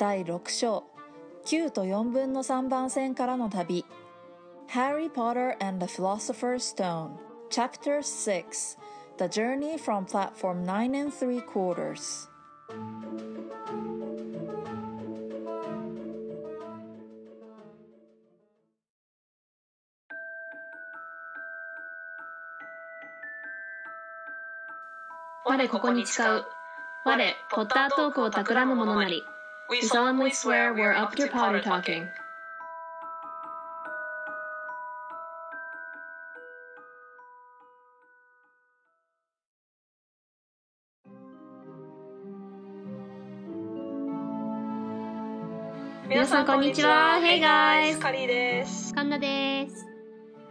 第6章9と4分の3番線からの旅 Harry Potter and the Philosopher's Stone Chapter 6 The Journey from Platform 9 and 3 Quarters 我ここに誓う我ポッタートークを企む者なり We solemnly swear we're up to Potter talking 皆さんこんにちは Hey guys カリーですカンナです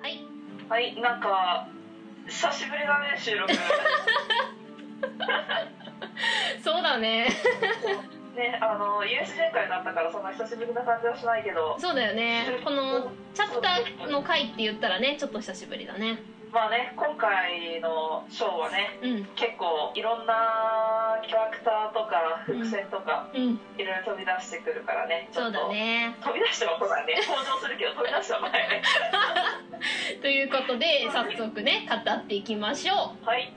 はいはいなんか久しぶりだね収録そうだねねあの USJ 会だったからそんな久しぶりな感じはしないけど。そうだよね。このチャプターの回って言ったらねちょっと久しぶりだね。まあね今回のショーはねうん。結構いろんなキャラクターとか伏線とか、うん。いろいろ飛び出してくるからね。ちょそうだね。飛び出しては来ないね。登場するけど飛び出しては来ないね。ということで早速ね語っていきましょう。はい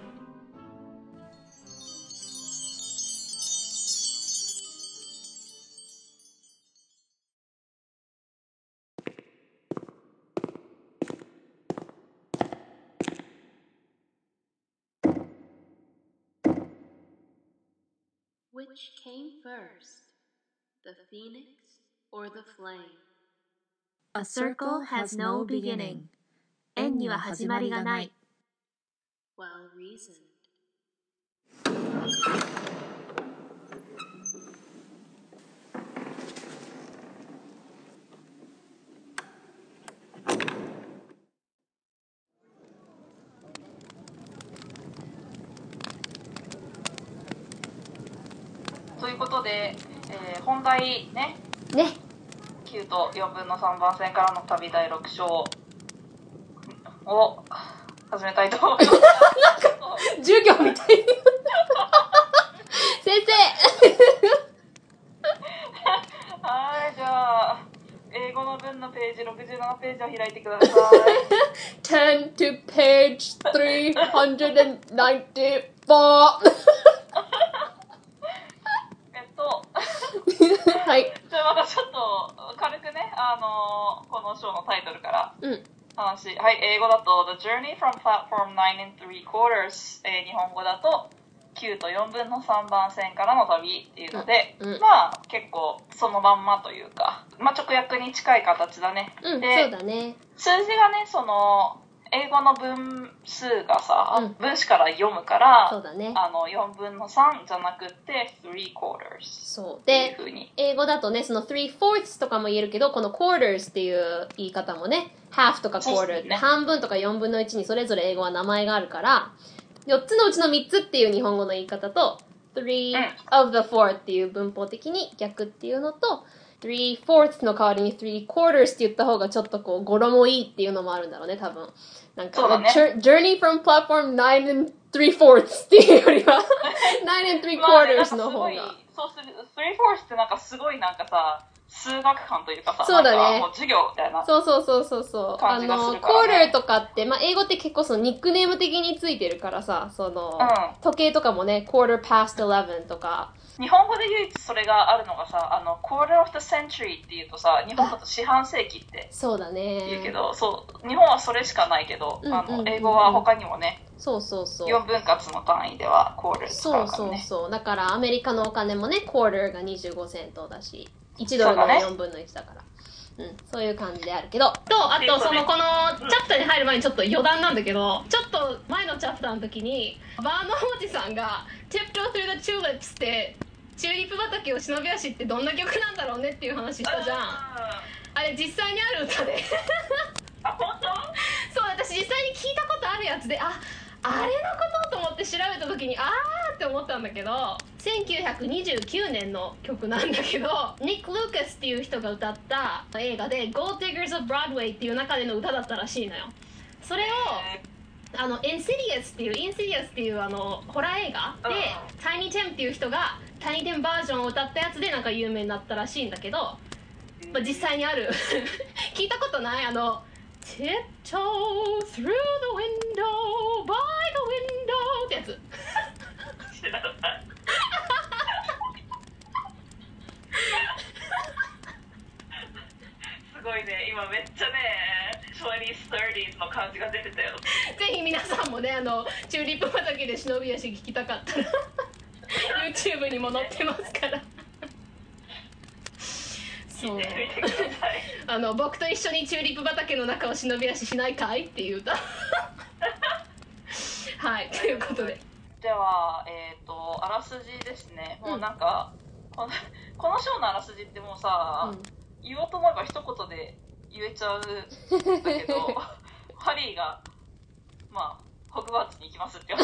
Which came first, the phoenix or the flame? A circle has no beginning 円には始まりがない Well reasoned. ことで、えー本題ね。ね。9と4分の3番線からの旅第6章。を始めたいと思います。授業みたい。先生。はいじゃあ英語の文のページ67ページを開いてください。10 to page 394えっとはいじゃあまたちょっと軽くねあのこの章のタイトルからうん。話はい英語だと「The Journey from Platform 9 and 3 Quarters」えー日本語だと9と4分の3番線からの旅っていうので、うんうん。まあ結構そのまんまというか、まあ、直訳に近い形だね、うんでそうだね。数字がねその英語の分数がさ、うん。分子から読むからそうだね。あの4分の3じゃなくって3 quarters そう。っていうで風に。英語だとねその3 fourths とかも言えるけどこの quarters っていう言い方もね half とかそう quarter ね。半分とか4分の1にそれぞれ英語は名前があるから4つのうちの3つっていう日本語の言い方と3 of the four っていう文法的に逆っていうのと3 fourths の代わりに3 quarters って言った方がちょっとこう語呂もいいっていうのもあるんだろうね多分。なんか、そうだね。journey from platform 9 and 3 fourths っていうよりは 9 and 3まあねなん quarters の方が。そうする3 fourths ってなんかすごいなんかさ数学館というかさそうだね。授業みたいなそうそうそうそうそう。あの、コールとかって、まあ、英語って結構そのニックネーム的についてるからさ、その、うん。時計とかもね、quarter past 11とか、日本語で唯一それがあるのがさあの quarter of the century っていうとさ日本だと四半世紀ってそうだね。言うけど、そう日本はそれしかないけど、あの英語は他にもねそうそうそう。4分割の単位では quarter 使そううからねそうそう。だからアメリカのお金もね、quarter が25セントだし、1ドルね4分の1だから。うん、そういう感じであるけど。と、あと、その、この、チャプターに入る前にちょっと余談なんだけど、ちょっと前のチャプターの時に、バーノおじさんが、tiptoe through the tulips ってチューリップ畑を忍び足ってどんな曲なんだろうねっていう話したじゃん。あれ実際にある歌で。あ本当？そう私実際に聞いたことあるやつでああれのことと思って調べた時にあーって思ったんだけど1929年の曲なんだけどニック・ルーカスっていう人が歌った映画で「Gold Diggers of Broadway」っていう中での歌だったらしいのよ。それをあの Insidious っていう Insidious っていうあのホラー映画でうん。Tiny Tim っていう人が Tiny Tim バージョンを歌ったやつでなんか有名になったらしいんだけど、まあ、実際にある。聞いたことない。あの Tiptoe through the window by the window ってやつ知らないすごいね今めっちゃね 20s 30s の感じが出てたよぜひ皆さんもねあのチューリップ畑で忍び足聞きたかったら YouTube にも載ってますから。そう。あの僕と一緒にチューリップ畑の中を忍び足しないかいっていう歌 はいということで。ではえっ、とあらすじですね。もうなんか、このこのショーのあらすじってもうさ、うん。言おうと思えば一言で言えちゃうんだけど ハリーがまあホグワーツに行きますって。話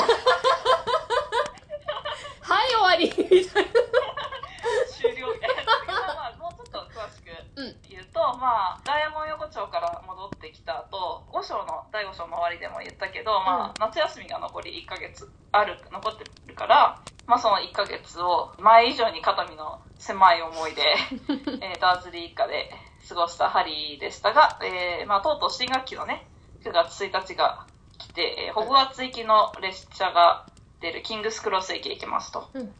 はい終わり。みたいな終了。みたいなまあまあもうちょっと詳しくうん言うと、まあダイヤモン横丁から戻ってきた後5章の第5章の終わりでも言ったけど、まあ夏休みが残り1ヶ月ある残ってるからまあその1ヶ月を前以上に肩身の狭い思いで、えーダーズリー一家で過ごしたハリーでしたが、えーまあとうとう新学期のね9月1日が来て、えーホグワーツ行きの列車が出るキングスクロス駅へ行きますと。うん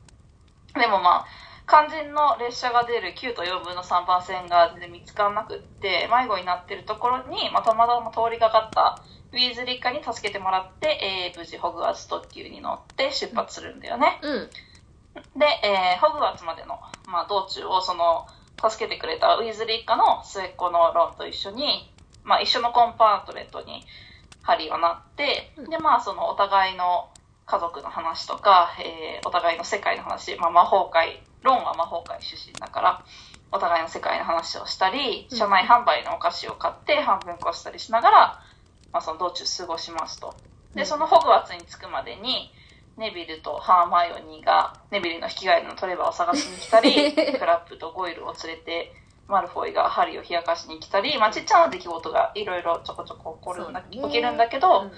でもまあ肝心の列車が出る9と4分の3番線が全然見つからなくって迷子になってるところに、まあ、たまたま通りがかったウィーズリー一家に助けてもらって、えー無事ホグワーツ特急に乗って出発するんだよね。うんで、えーホグワーツまでの、まあ、道中をその助けてくれたウィーズリー一家の末っ子のロンと一緒に、まあ、一緒のコンパートレットにハリーはなって、うん。でまあそのお互いの家族の話とか、えーお互いの世界の話、まあ、魔法界ロンは魔法界出身だからお互いの世界の話をしたりうん。車内販売のお菓子を買って半分こしたりしながら、まあ、その道中過ごしますと。で、そのホグワーツに着くまでに、ネビルとハーマイオニーがネビルの引き返りのトレバーを探しに来たり、クラップとゴイルを連れて、マルフォイがハリーを冷やかしに来たり、まあ、ちっちゃな出来事がいろいろちょこちょこ起こるんだ、ね起きるんだけど、うん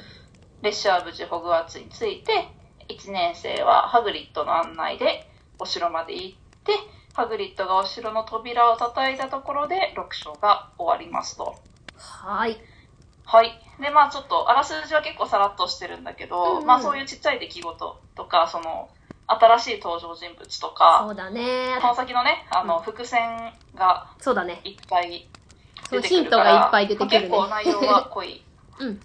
列車は無事ホグワーツに着いて、1年生はハグリッドの案内でお城まで行って、ハグリッドがお城の扉を叩いたところで6章が終わりますと。はいはい。で、まあちょっと、あらすじは結構さらっとしてるんだけど、うんうんまあそういうちっちゃい出来事とか、その、新しい登場人物とか、そうだね。この先のね、あの、うん。伏線がそうだね。いっぱい出てくるから、ヒントがいっぱい出てくるね。まあ結構内容が濃い うん。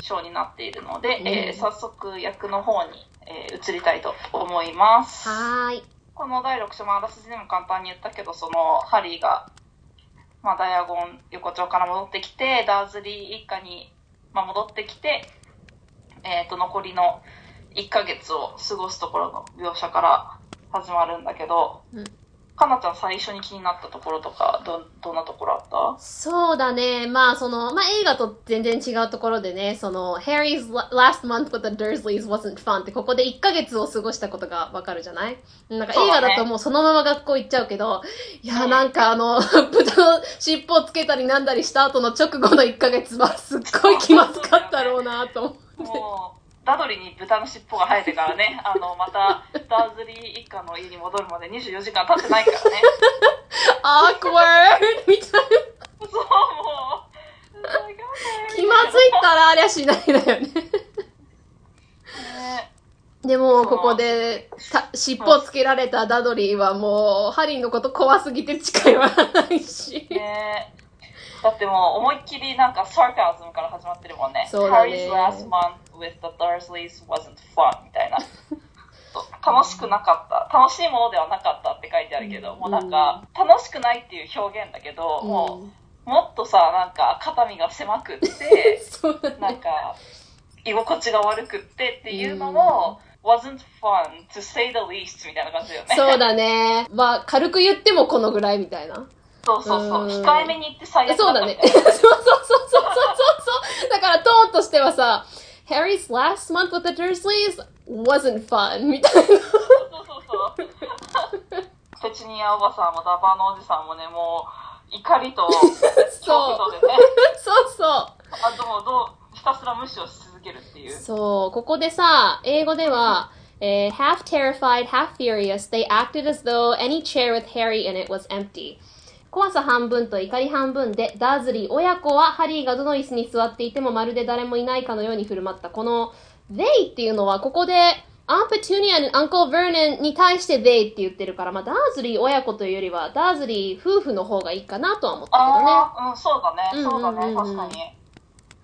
章になっているので、うん。えー早速役の方に、えー移りたいと思います。はーい。この第6章もあらすじでも簡単に言ったけど、その、ハリーが、まあ、ダイアゴン横丁から戻ってきて、ダーズリー一家に、まあ、戻ってきて、えっ、と、残りの1ヶ月を過ごすところの描写から始まるんだけど、うん。かなちゃん最初に気になったところとか、ど、どんなところあった？そうだね。まあ、その、まあ、映画と全然違うところでね、その、Harry's la- last month with the Dursleys wasn't fun って、ここで1ヶ月を過ごしたことがわかるじゃない？なんか映画だともうそのまま学校行っちゃうけど、いや、なんかあの、豚の尻尾をつけたりなんだりした後の直後の1ヶ月はすっごい気まずかったろうなと思って。ダドリに豚の尻尾が生えてからね、あの、また、ダーズリー一家の家に戻るまで24時間経ってないからね。awkward! みたいな。そう、もう。気まずいったらありゃしないだよね。ねでも、ここで、た尻尾つけられたダドリーはもう、ハリーのこと怖すぎて近寄らないし。ねだってもう思いっきりなんかサーカズムから始まってるもんね。そうだね Harry's last month with the Dursleys wasn't fun みたいな。楽しくなかった。楽しいものではなかったって書いてあるけど、うんもうなんか、楽しくないっていう表現だけど、もう、もっとさ、なんか、肩身が狭くって、ね。なんか、居心地が悪くってっていうのも、wasn't fun to say the least みたいな感じだよね。そうだね。まあ、軽く言ってもこのぐらいみたいな。そうそうそう。うん控えめに言って最悪だそうだね。そうそうそうそうそうそうそう。だからトーンとしてはさ、Harry's last month with the Dursleys wasn't fun みたいな。そうそうそう。ペチュニアおばさんもダバーのおじさんもね、もう怒りと恐 そう怖。とでね、そうそう。あともうどうひたすら無視をし続けるっていう。そう、ここでさ、英語では、えー half terrified, half furious, they acted as though any chair with Harry in it was empty. 怖さ半分と怒り半分で、ダーズリー親子はハリーがどの椅子に座っていてもまるで誰もいないかのように振る舞った。この they っていうのは、ここで Aunt Petunia and Uncle Vernon に対して they って言ってるから、まあ、ダーズリー親子というよりは、ダーズリー夫婦の方がいいかなとは思ったけどね。ああ、うん、そうだね。そうだね。うんうんうんうん確かに。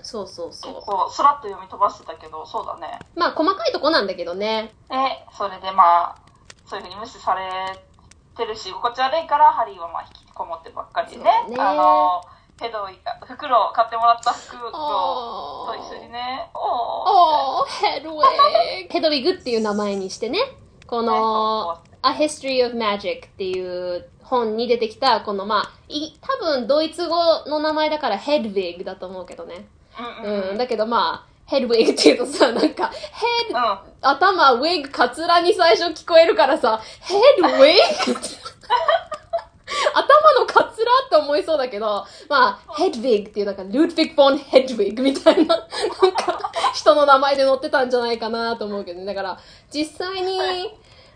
そうそうそう。こう、スラッと読み飛ばしてたけど、そうだね。まあ、細かいとこなんだけどね。で、それでまあ、そういうふうに無視されてるし、心地悪いから、ハリーはまあ引きこもってばっかりでね。ねあの、ヘドウィ袋を買ってもらった袋あーと一緒にね、おーおー、ヘ ドウィグ。ヘドウィグっていう名前にしてね、この、A History of Magic っていう本に出てきた、このまあ、い多分ドイツ語の名前だからヘドウィグだと思うけどね。うんうん。うん、だけどまあ、ヘドウィグっていうとさ、なんか、ヘド、うん頭、ウィグ、カツラに最初聞こえるからさ、ヘドウィグ 頭のカツラって思いそうだけど、まあ、ヘドウィグっていうなんか、ルードヴィグ・フォン・ヘドウィグみたいな、なんか、人の名前で載ってたんじゃないかなと思うけどね。だから、実際に、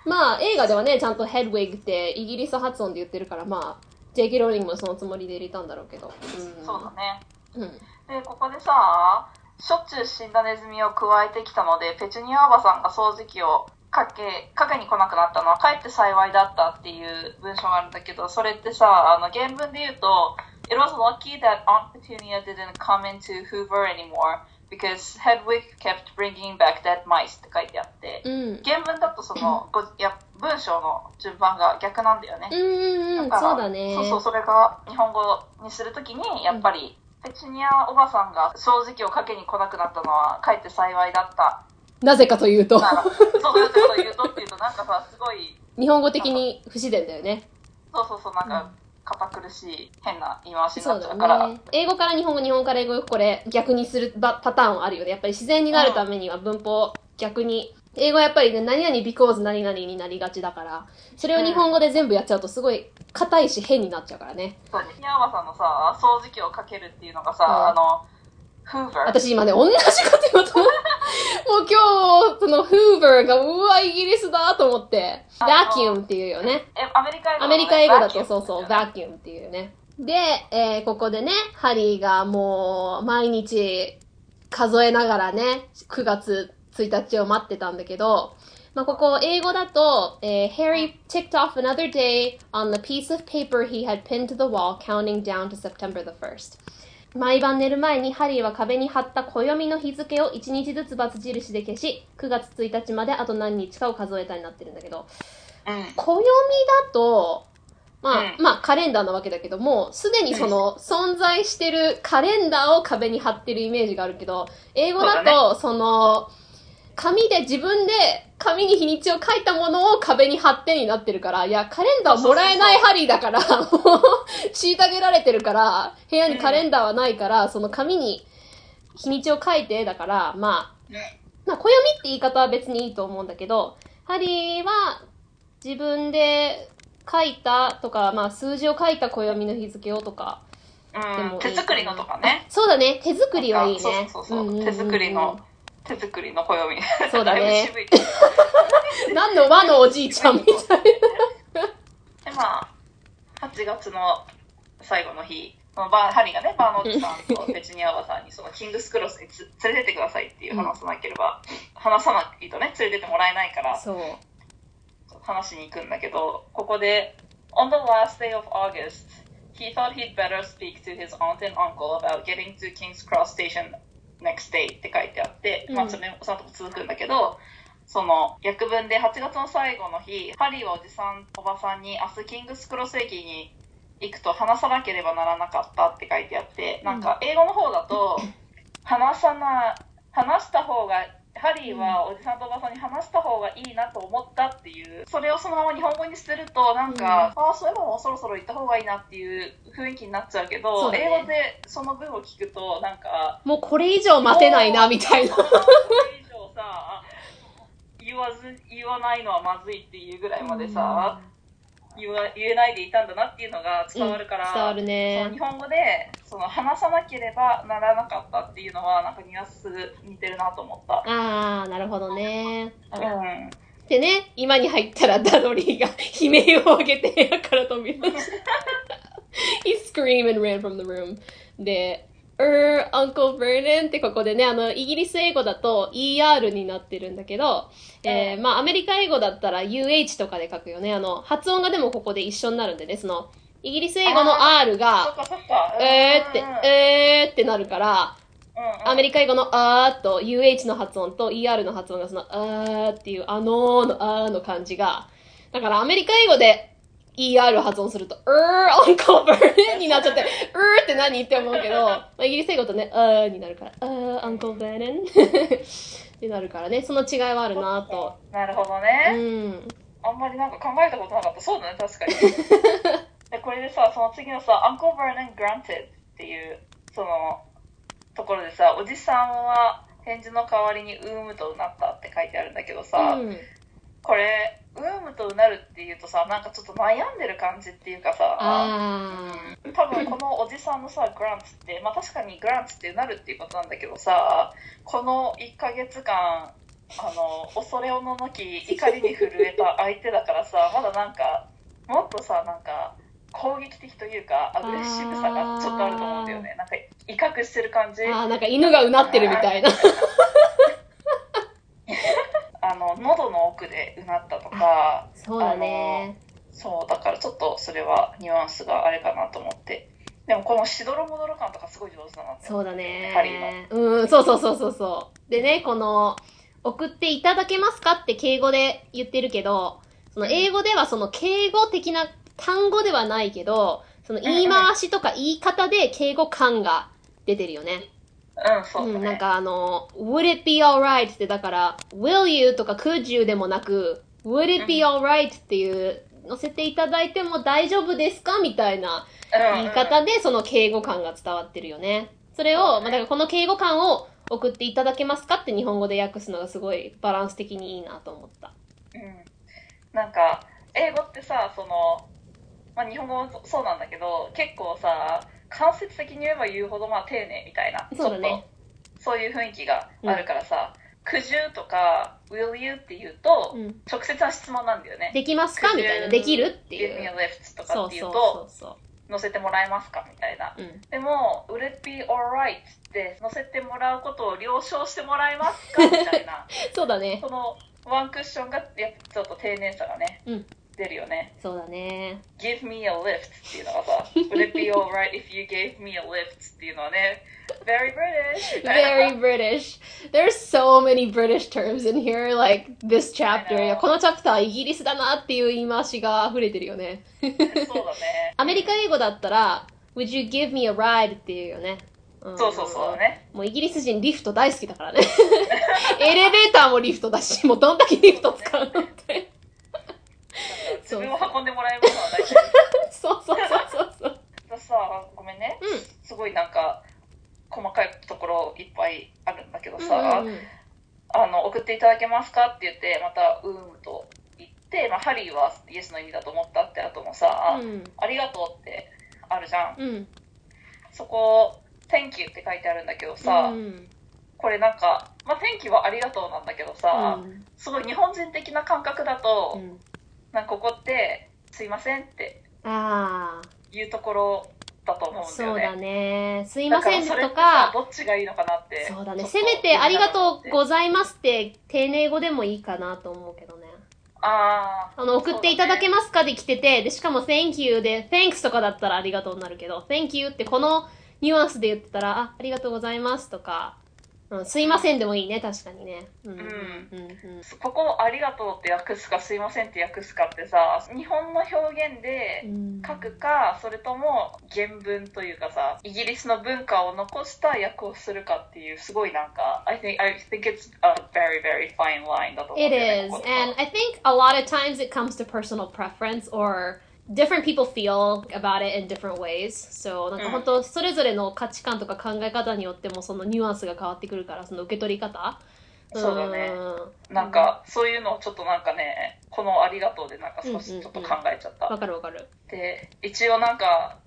まあ、映画ではね、ちゃんとヘドウィグってイギリス発音で言ってるから、まあ、ジェイキー・ローリングもそのつもりで入れたんだろうけど。うん、そうだね。うん。で、ここでさ、しょっちゅう死んだネズミを加えてきたので、ペチュニアおばさんが掃除機をかけ、かけに来なくなったのは、かえって幸いだったっていう文章があるんだけど、それってさ、あの、原文で言うと、It was lucky that Aunt Petunia didn't come into Hoover anymore because Hedwig kept bringing back dead mice って書いてあって、うん。原文だとその、ごいや文章の順番が逆なんだよね。うんうんうん、だからそうだね。そうそう、それが日本語にするときに、やっぱり、ペチュニアおばさんが掃除機をかけに来なくなったのは、かえって幸いだった。なぜかというと、なら、そういうこと言うとっていうと、なんかさ、すごい、日本語的に不自然だよね。そうそうそう、なんか、堅苦しい、変な言い回しになっちゃうから、ね。英語から日本語、日本から英語、これ逆にするパパターンはあるよね。やっぱり自然になるためには文法逆に。英語はやっぱりね、何々 because 何々になりがちだから、それを日本語で全部やっちゃうとすごい硬いし変になっちゃうからね。そうペチュニアおばさんのさ、掃除機をかけるっていうのがさ、うんあの。私今ね、同じこと言おうと思う。もう今日、その Hoover が、うわ、イギリスだと思って、あの vacuum っていうよね。え、アメリカ英語アメリカ英語だとそうそう、ババキュームっていうね。で、えーここでね、ハリーがもう毎日数えながらね、9月1日を待ってたんだけど、まあ、ここ英語だと、えー Harry ticked off another day on the piece of paper he had pinned to the wall, counting down to September the 1st. 毎晩寝る前にハリーは壁に貼った暦の日付を1日ずつバツ印で消し、9月1日まであと何日かを数えたになってるんだけど、うん。暦だと、まあ、うん。まあ、カレンダーなわけだけども、すでにその、存在してるカレンダーを壁に貼ってるイメージがあるけど、英語だと、その、紙で自分で紙に日にちを書いたものを壁に貼ってになってるから、いや、カレンダーもらえないハリーだから、もう、虐げられてるから、部屋にカレンダーはないから、その紙に日にちを書いて、だから、まあ、ね。まあ、暦って言い方は別にいいと思うんだけど、ハリーは自分で書いたとか、まあ、数字を書いた暦の日付をとか。うん、手作りのとかね。そうだね、手作りはいいね。そうそうそう。そう、んんんん。手作りの、手作りの暦。そうだね 何の和のおじいちゃんみたいな。で、まあ、8月の最後の日、そのバーハリーがね、バーノットさんとペチュニアおばさんに、そのキングスクロスにつ連れてってくださいっていう話さなければ、話さないとね、連れてってもらえないから、そう。話しに行くんだけど、ここで、On the last day of August, he thought he'd better speak to his aunt and uncle about getting to King's Cross Station next day って書いてあって、まあそれ、そのとこ続くんだけど、その、訳文で8月の最後の日、ハリーはおじさん、おばさんに明日キングスクロス駅に行くと話さなければならなかったって書いてあって、なんか英語の方だと、話さな、話した方が、ハリーはおじさんとおばさんに話した方がいいなと思ったっていう、それをそのまま日本語にすると、なんか、ああ、そういえばもうそろそろ行った方がいいなっていう雰囲気になっちゃうけそど、ね。英語でその文を聞くと、なんか、もうこれ以上待てないな、みたいな。これ以上さ、言わず、言わないのはまずいっていうぐらいまでさ、言わ言えないでいたんだなっていうのが伝わるから、うん伝わるそねの日。本語でその話さなければならなかったっていうのはなんかニュアンス似てるなと思った。あー、なるほどね。うん。でね、今に入ったらダドリーが悲鳴を上げて部屋から飛び出した。He screamed and ran from the room. で、er, Uncle Vernon ってここでね、あの、イギリス英語だと ER になってるんだけど、えーまあ、アメリカ英語だったら UH とかで書くよね。あの、発音がでもここで一緒になるんでね、その、イギリス英語の R が。えーって、うんえーってなるから、うんアメリカ英語のあーと UH の発音と ER の発音がそのあーっていうあのーのあーの感じが、だからアメリカ英語で ER 発音すると、うー、Uncle Vernon になっちゃって、うーって何って思うけど、まあ、イギリス英語とね、あーになるから、あー、Uncle Vernon ってなるからね、その違いはあるなと。なるほどうね。ん。あんまりなんか考えたことなかった。そうだね、確かに。で、これでさ、その次のさ、Uncle Vernon Granted っていう、その、ところでさ、おじさんは返事の代わりにウームとうなったって書いてあるんだけどさ、うん。これ、ウームとうなるっていうとさ、なんかちょっと悩んでる感じっていうかさ、あ多分このおじさんのさ、グランツって、まあ確かにグランツってうなるっていうことなんだけどさ、この1ヶ月間、あの、恐れおののき、怒りに震えた相手だからさ、まだなんか、もっとさ、なんか、攻撃的というか、アグレッシブさがちょっとあると思うんだよね。なんか、威嚇してる感じ。ー。あー、なんか犬がうなってるみたいな。あの、喉の奥でうなったとか、そうだね。そう、だからちょっとそれはニュアンスがあれかなと思って。でもこのしどろもどろ感とかすごい上手だなってそうだねハリー。うん、そうそうそうそうそう。でね、この、送っていただけますかって敬語で言ってるけど、その英語ではその敬語的な単語ではないけど、その言い回しとか言い方で敬語感が出てるよね。うん、そうだね。うん、なんかあの、would it be alright ってだから、will you とか could you でもなく、would it be alright っていう、載せていただいても大丈夫ですかみたいなうん言い方でその敬語感が伝わってるよね。それを、まあ、だからこの敬語感を送っていただけますかって日本語で訳すのがすごいバランス的にいいなと思った。うん。なんか、英語ってさ、その、まあ日本語もそうなんだけど、結構さ、間接的に言えば言うほどまあ丁寧みたいな、そうっと、そういう雰囲気があるからさ、could you とか will you って言うと、うん。直接な質問なんだよね。できますか？みたいな。できるってい give me a う。lift とかっていうと、乗せてもらえますか？みたいな。う。うん。でも、would it be alright って乗せてもらうことを了承してもらえますか？みたいな。そうだね。そのワンクッションがやっぱちょっと丁寧さがね、うん出るよね。そうだね。give me a lift っていうのがさ、would it be alright if you gave me a lift っていうのはね、very British Very British. There's so many British terms in here, like this chapter. このチャプターイギリスだなっていう言い回しが溢れてるよね。そうだね。アメリカ英語だったら、Would you give me a ride? っていうよね。んそうそうそうだね。もうイギリス人リフト大好きだからね。エレベーターもリフトだし、もうどんだけリフト使うのって。自分を運んでもらえるものは大事。そうそうそうそうそう。私さ、ごめんね。うんすごいなんか、細かいところいっぱいあるんだけどさ、うんうんうんあの、送っていただけますかって言って、また、うーむと言って、まあ、ハリーはイエスの意味だと思ったって後もさ、うんありがとうってあるじゃん。うん。そこ、Thank you って書いてあるんだけどさ、うんこれなんか、まあ、Thank you はありがとうなんだけどさ、うんすごい日本人的な感覚だと、うんなんかここって、すいませんってああ、いうところだと思うんだよね。そうだね。すいだませんとか、どっちがいいのかなって。そうだね。せめてありがとうごいざいますって丁寧語でもいいかなと思うけどね。あーあの、送っていただけますかで来てて、で、しかも thank you で、thanks とかだったらありがとうになるけど、thank you ってこのニュアンスで言ってたら、あ、ありがとうございますとか、うん、すいませんでもいいね、確かにね。うん。うん。うん。ここをありがとうって訳すかすいませんって訳すかってさ、日本の表現でうん書くか、それとも原文というかさ、イギリスの文化を残した訳をするかっていう、すごいなんか、I think, I think it's a very, very fine line だと思うん It is. And I think a lot of times it comes to personal preference or different people feel about it in different ways. So, なんか本当、それぞれの価値観とか考え方によってもそのニュアンスが変わってくるから、その受け取り方。そうだねんなんか、そういうのをちょっとなんかね、このありがとうでなんか少しちょっと考えちゃった。わかるわかる。で、一応なんか、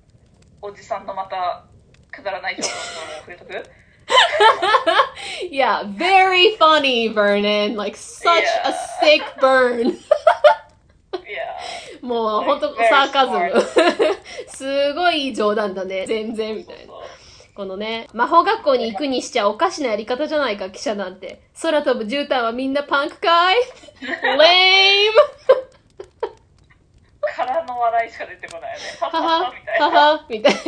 おじさんのまた、くだらない情報も触れとく？Yeah, very funny, Vernon. Like such a Yeah. sick burn. もう本当サーカズ.ム。すごい冗談だね。全然みたいな。このね、魔法学校に行くにしちゃおかしなやり方じゃないか、記者なんて。空飛ぶ絨毯はみんなパンクかい ?lame! 空の笑いしか出てこないよね。は。ははみたいな。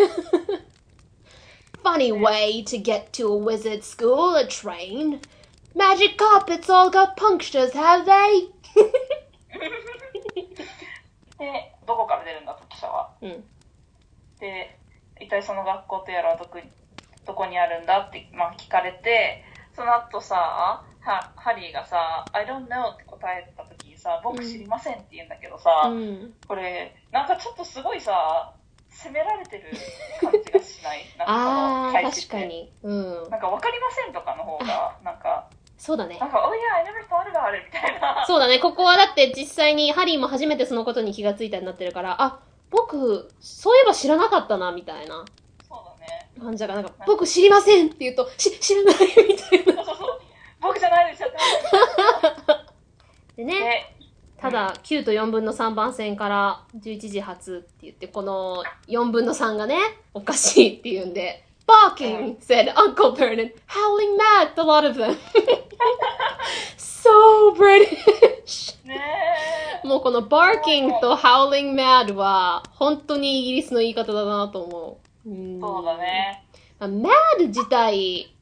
Funny way to get to a wizard school, a train. Magic carpets all got punctures, have they? で、どこから出るんだと、記者は？うん。で、一体その学校とやらはどこにどこにあるんだって、まあ、聞かれて、その後さ、はハリーがさ、I don't know って答えた時にさ、僕知りませんって言うんだけどさ、うん。これ、なんかちょっとすごいさ、責められてる感じがしない？なんかそのって確かに。うん。なんか分かりませんとかの方が、なんか、そうだねな。んか、Oh yeah, I never thought about it みたいな。そうだね。ここはだって実際にハリーも初めてそのことに気がついたになってるから、あ、僕、そういえば知らなかったな、みたいなそうだね。感じだから、なんか、僕知りませんって言うと、し、知らないみたいな。そうそうそう。僕じゃないですよってでね、で、ただ、9と4分の3番線から11時発って言って、この4分の3がね、おかしいって言うんで、Barking, said Uncle Vernon, howling mad, the lot of them. so British. もうこの barking と howling mad は本当にイギリスの言い方だなと思う。うんそうだ。ね。まあ mad 自体、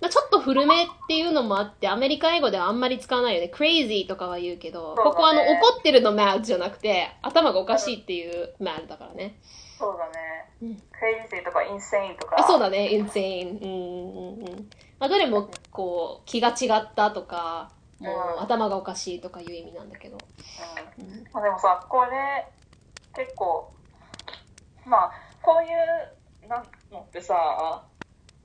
まあ、ちょっと古めっていうのもあって、アメリカ英語ではあんまり使わないよね。crazy とかは言うけど、ねここはあの怒ってるの mad じゃなくて、頭がおかしいっていう mad だからね。そうだね。うん crazy とか insane とか。あそうだね、insane。うんうんうん。まあ、どれもこう、気が違ったとか、もううん頭がおかしいとかいう意味なんだけど。うんうんまあ、でもさ、これ、結構、まあ、こういうなんのってさ、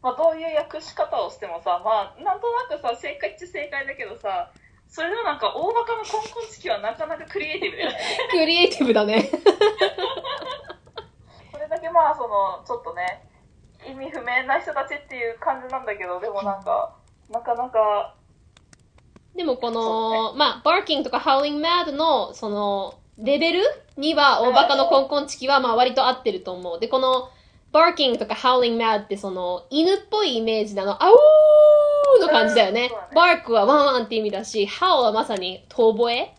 まあ、どういう訳し方をしてもさ、まあ、なんとなくさ、正解っちゃ正解だけどさ、それでもなんか、大バカのコンコン式はなかなかクリエイティブだよね。クリエイティブだね。の、ちょっとね、意味不明な人たちっていう感じなんだけど、でもなんか、なかなか、でもこその、まあ、barking とか howling mad の、その、レベルには、大バカのコンコンチキは、まあ、割と合ってると思う。で、この、barking とか howling mad って、その、犬っぽいイメージなの、あおーの感じだよねうんそう。だ bark はワンワンって意味だし、howl はまさに遠吠え。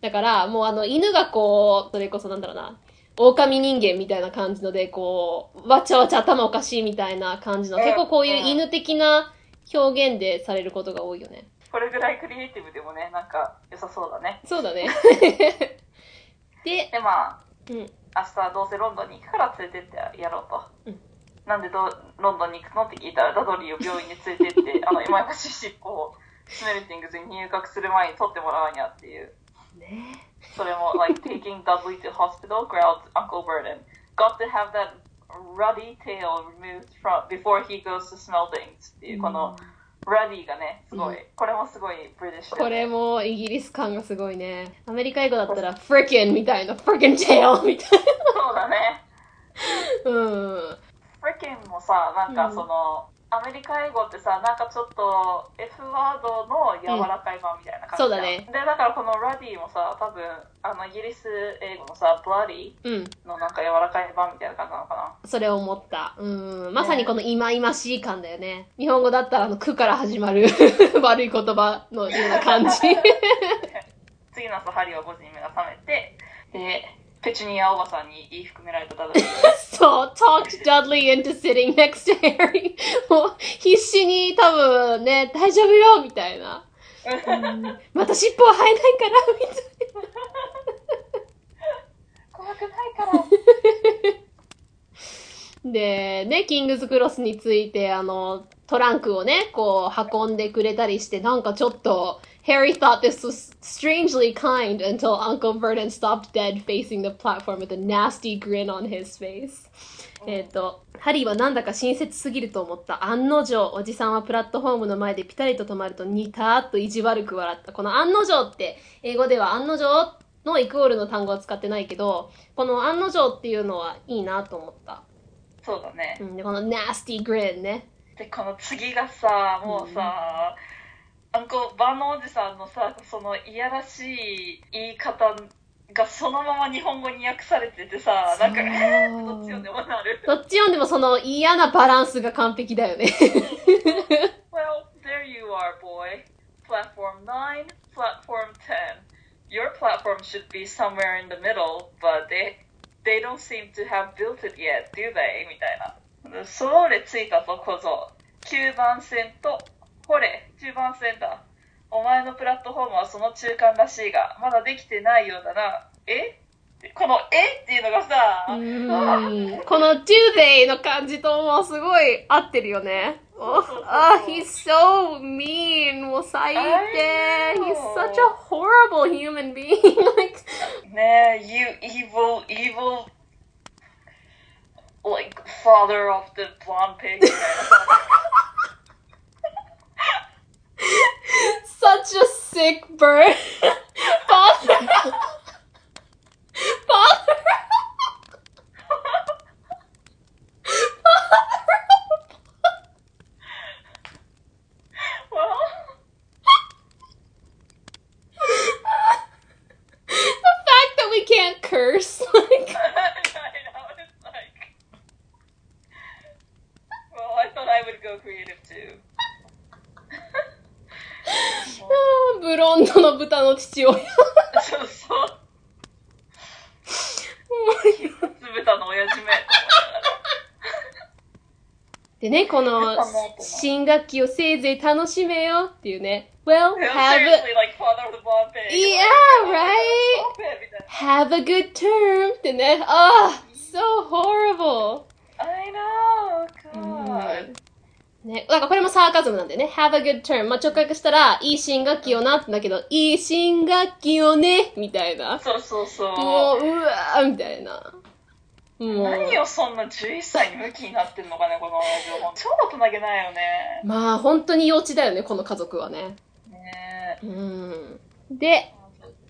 だから、もうあの、犬がこう、それこそなんだろうな、狼人間みたいな感じので、こう、わちゃわちゃ頭おかしいみたいな感じの、うん結構こういう犬的な表現でされることが多いよね。これぐらいクリエイティブでもね、なんか、良さそうだね。そうだね。で、で、まあ、うん。明日どうせロンドンに行くから連れてってやろうと。うんなんでどロンドンに行くのって聞いたら、ダドリーを病院に連れてって、あの、今やし尻尾をスメルティングズに入学する前に取ってもらわにゃっていう。ねそれも、like, taking Dudley to hospital, growled Uncle Burden. Got to have that ruddy tail removed from before he goes to smell things っていう、この、ruddy がね、すごい、うんこれもすごいブリティッシュ、これもイギリス感がすごいね。アメリカ英語だったら frickin みたいな、frickin tail みたいそうだね。な。うん。フリケンもさ、なんかうんその、アメリカ英語ってさ、なんかちょっと F ワードの柔らかい版みたいな感じじゃん、そうだねで、だからこのラディもさ、多分、あの、イギリス英語のさ、ブラディうん。のなんか柔らかい版みたいな感じなのかな？それを思った。うん。まさにこのいまいましい感だよね。日本語だったらあの、くから始まる 悪い言葉のような感じ。次の朝、ハリーは5時に目が覚めて、で、ペチュニアおばさんに言い含められたダダル。そう、talked Dudley into sitting next to Harry. もう、必死に多分ね、大丈夫よみたいな。うんまた尻尾は生えないから、みたい 怖くないから。な。で、ね、キングズクロスについて、あの、トランクをね、こう、運んでくれたりして、なんかちょっと、Harry thought this was strangely kind until Uncle Vernon stopped dead facing the platform with a nasty grin on his face. えっと、ハリーはなんだか親切すぎると思った。案の定、おじさんはプラットフォームの前でピタリと止まるとニターっと意地悪く笑った。この案の定って、英語では案の定のイコールの単語は使ってないけど、この案の定っていうのはいいなと思った。そうだねう。ん、で、この nasty grin ね。で、この次がさ、もうさ、あんこ、バンのおじさんのさ、そのいやらしい言い方がそのまま日本語に訳されててさ、なんか、えー、どっち読んでもなる。どっち読んでもその嫌なバランスが完璧だよね。Well, there you are, boy. Platform 9, platform 10. Your platform should be somewhere in the middle, but they, they don't seem to have built it yet, do they? みたいな。それついたぞ、小僧。9番線と、ほれ、10番線だ。お前のプラットフォームはその中間らしいが、まだできてないようだな。えこのえっていうのがさ、うんこの they の感じともすごい合ってるよね。おあ、he's so mean. もう最低。He's such a horrible human being. like, ねえ、you evil, evil, like, father of the blonde pig。Such a sick bird. Father. Father. 父親。そうそう。つぶたの親父め。でね、この新学期をせいぜい楽しめよっていうね。Well, have a. Yeah, right? have a good term ってね。ああ、so horrible. I know, God. ね、なんかこれもサーカズムなんでね。have a good term. まあ、直訳したら、いい新学期をなってんだけど、いい新学期をねみたいな。そうそうそう。もう、うわーみたいな。もう。何をそんな11歳にムキになってんのかね、この親父超大人げないよね。まあ、本当に幼稚だよね、この家族はね。ねえ。うん。で、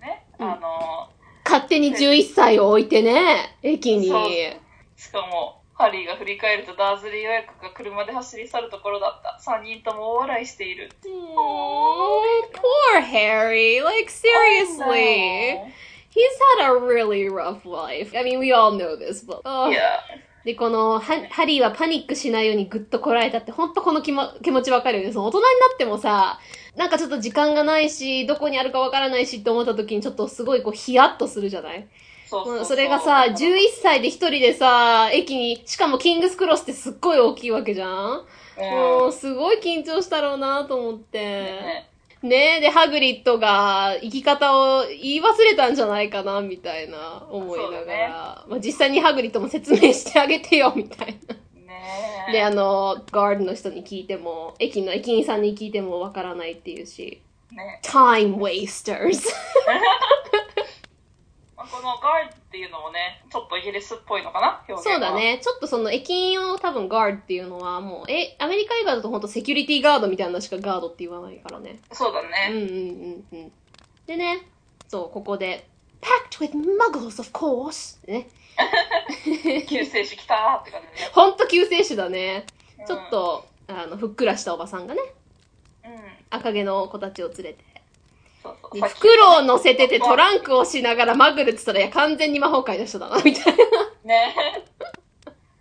ね、うんあの、勝手に11歳を置いてね、駅に。そうしかも、ハリーが振り返るとダーズリー親子が車で走り去るところだった。3人とも大笑いしている。Oh, poor Harry. Like, seriously. He's had a really rough life. I mean, we all know this, but. いや、で、この、はハリーはパニックしないようにぐっとこらえたって、ほんとこの気も気持ちわかるよね。その大人になってもさ、なんかちょっと時間がないし、どこにあるかわからないしって思った時にちょっとすごいこうヒヤッとするじゃない？そうそうそう。それがさ、11歳で一人でさ、駅に、しかもキングスクロスってすっごい大きいわけじゃん、もうんう、すごい緊張したろうなと思って。ねねえ、で、ハグリッドが生き方を言い忘れたんじゃないかな、みたいな思いながら。ねまあ、実際にハグリッドも説明してあげてよ、みたいな。ねえ。で、あの、ガードの人に聞いても、駅の駅員さんに聞いてもわからないっていうし。ね time wasters. まあこのガードっていうのもね、ちょっとイギリスっぽいのかな？表現はそうだ。ね。ちょっとその駅員を多分ガードっていうのはもう、え、アメリカ映画だと本当セキュリティガードみたいなのしかガードって言わないからね。そうだうんね。うんうんうん。でね、そう、ここで、packed with muggles, of course! ね。救世主来たーって感じでね。ほんと救世主だね。うんちょっ。と、あの、ふっくらしたおばさんがね、うん。赤毛の子たちを連れて。袋を乗せててトランクをしながらマグルって言ったら、いや、完全に魔法界の人だな、みたいな。ね。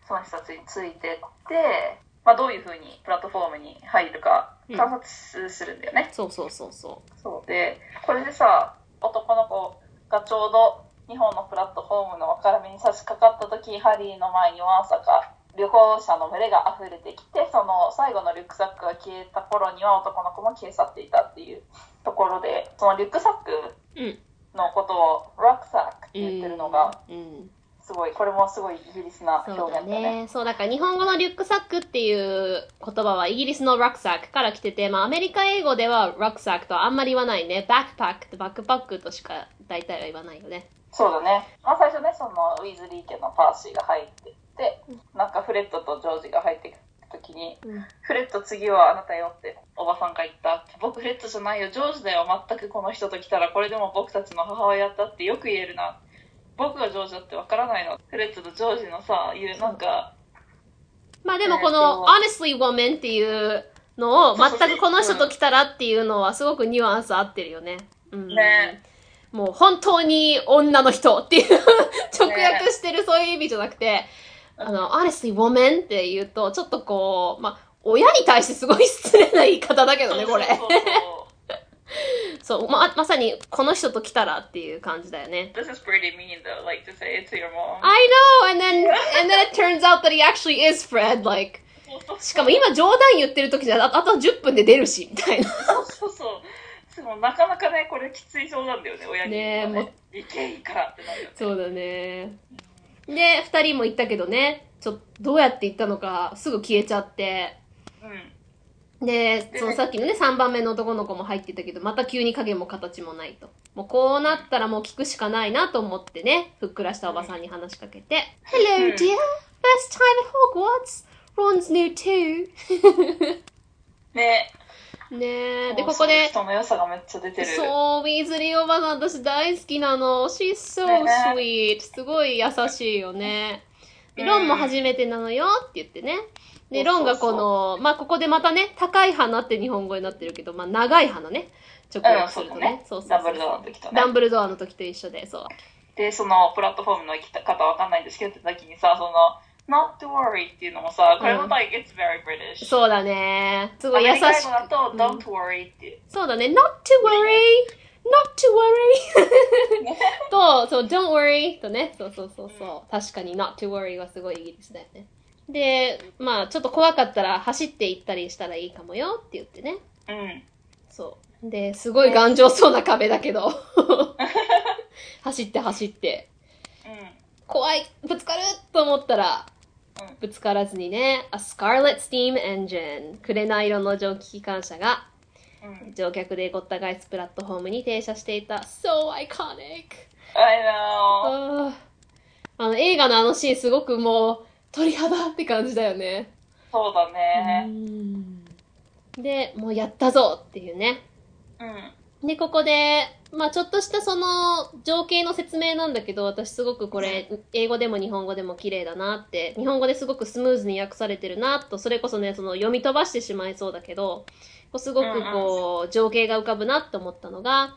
その人たちについてって、まあどういう風にプラットフォームに入るかうん観察するんだよね。そうそうそうそそうで、これでさ、男の子がちょうど日本のプラットフォームの分かれ目に差し掛かった時ハリーの前にはまさか旅行者の群れが溢れてきてその最後のリュックサックが消えた頃には男の子も消え去っていたっていうところでそのリュックサックうん。のことをロックサックって言ってるのがうん。すごいこれもすごいイギリスな表現だねね。そう、だから日本語のリュックサックっていう言葉はイギリスのラックサックから来てて、まあアメリカ英語ではラックサックとはあんまり言わないね。バックパックってバックパックとしか大体は言わないよね。そうだね、まあ、最初ねそのウィズリー家のパーシーが入ってなんかフレットとジョージが入ってくる時にうん。フレット次はあなたよっておばさんが言った。僕フレットじゃないよ。ジョージだよ。全くこの人と来たらこれでも僕たちの母親だってよく言えるな。僕がジョージだってわからないの。フレットとジョージのさいうなんかまあでもこの honestly woman っていうのを全くこの人と来たらっていうのはすごくニュアンス合ってるよね。うん、ね。もう本当に女の人っていう 直訳してるそういう意味じゃなくて、あの、honestly woman って言うとちょっとこう、まあ親に対してすごい失礼な言い方だけどね、これ。そうま、まさにこの人と来たらっていう感じだよね。This is pretty mean though like to say it to your mom I know! And then, and then it turns out that he actually is Fred, like, しかも今冗談言ってる時じゃああと10分で出るし、みたいな。そうそうそうでもなかなかねこれきついそうなんだよね親にねねいけいいからってなるよねそうだね。で、二人も言ったけどね、ちょっとどうやって言ったのかすぐ消えちゃって、うん。で、そのさっきのね、3番目の男の子も入ってたけど、また急に影も形もないと。もうこうなったらもう聞くしかないなと思ってね、ふっくらしたおばさんに話しかけて、Hello うん。dear, first time at Hogwarts, Ron's new too. ねねえ、で、ここで、人の良さがめっちゃ出てるそう、ウィーズリーおばさん私大好きなの。She's so ね sweet. すごい優しいよね。でうんロンも初めてなのよって言ってね。で、ロンがこの、まあ、ここでまたね、高い花って日本語になってるけど、まあ、長い花ね。直訳するとね。うんそそうそうそうダンブルドアの時とねダンブルドアの時と一緒で、そう。でそのプラットフォームの生き方わかんないんですけどって時にさその not to worry っていうのもさこれも like it's very British そうだね。すアごい優しくメリカ英語だとうん don't worry っていうそうだね。not to worry! not to worry! と、そう、don't worry とね、そうそうそうそう。確かに not to worry はすごいイギリスだよね。で、まあ、ちょっと怖かったら走って行ったりしたらいいかもよって言ってね。うんそう。で、すごい頑丈そうな壁だけど。走って走って。うん怖いぶつかると思ったら、うんぶつからずにね、A Scarlet Steam Engine 紅色の蒸気機関車がうん。乗客でごった返すプラットフォームに停車していた。So iconic! I know. あの映画のあのシーンすごくもう鳥肌って感じだよね。そうだね。で、もうやったぞっていうね。うんで、ここで、まあちょっとしたその情景の説明なんだけど、私すごくこれ、英語でも日本語でも綺麗だなって、日本語ですごくスムーズに訳されてるなと、それこそね、その読み飛ばしてしまいそうだけど、こうすごくこう、情景が浮かぶなって思ったのが、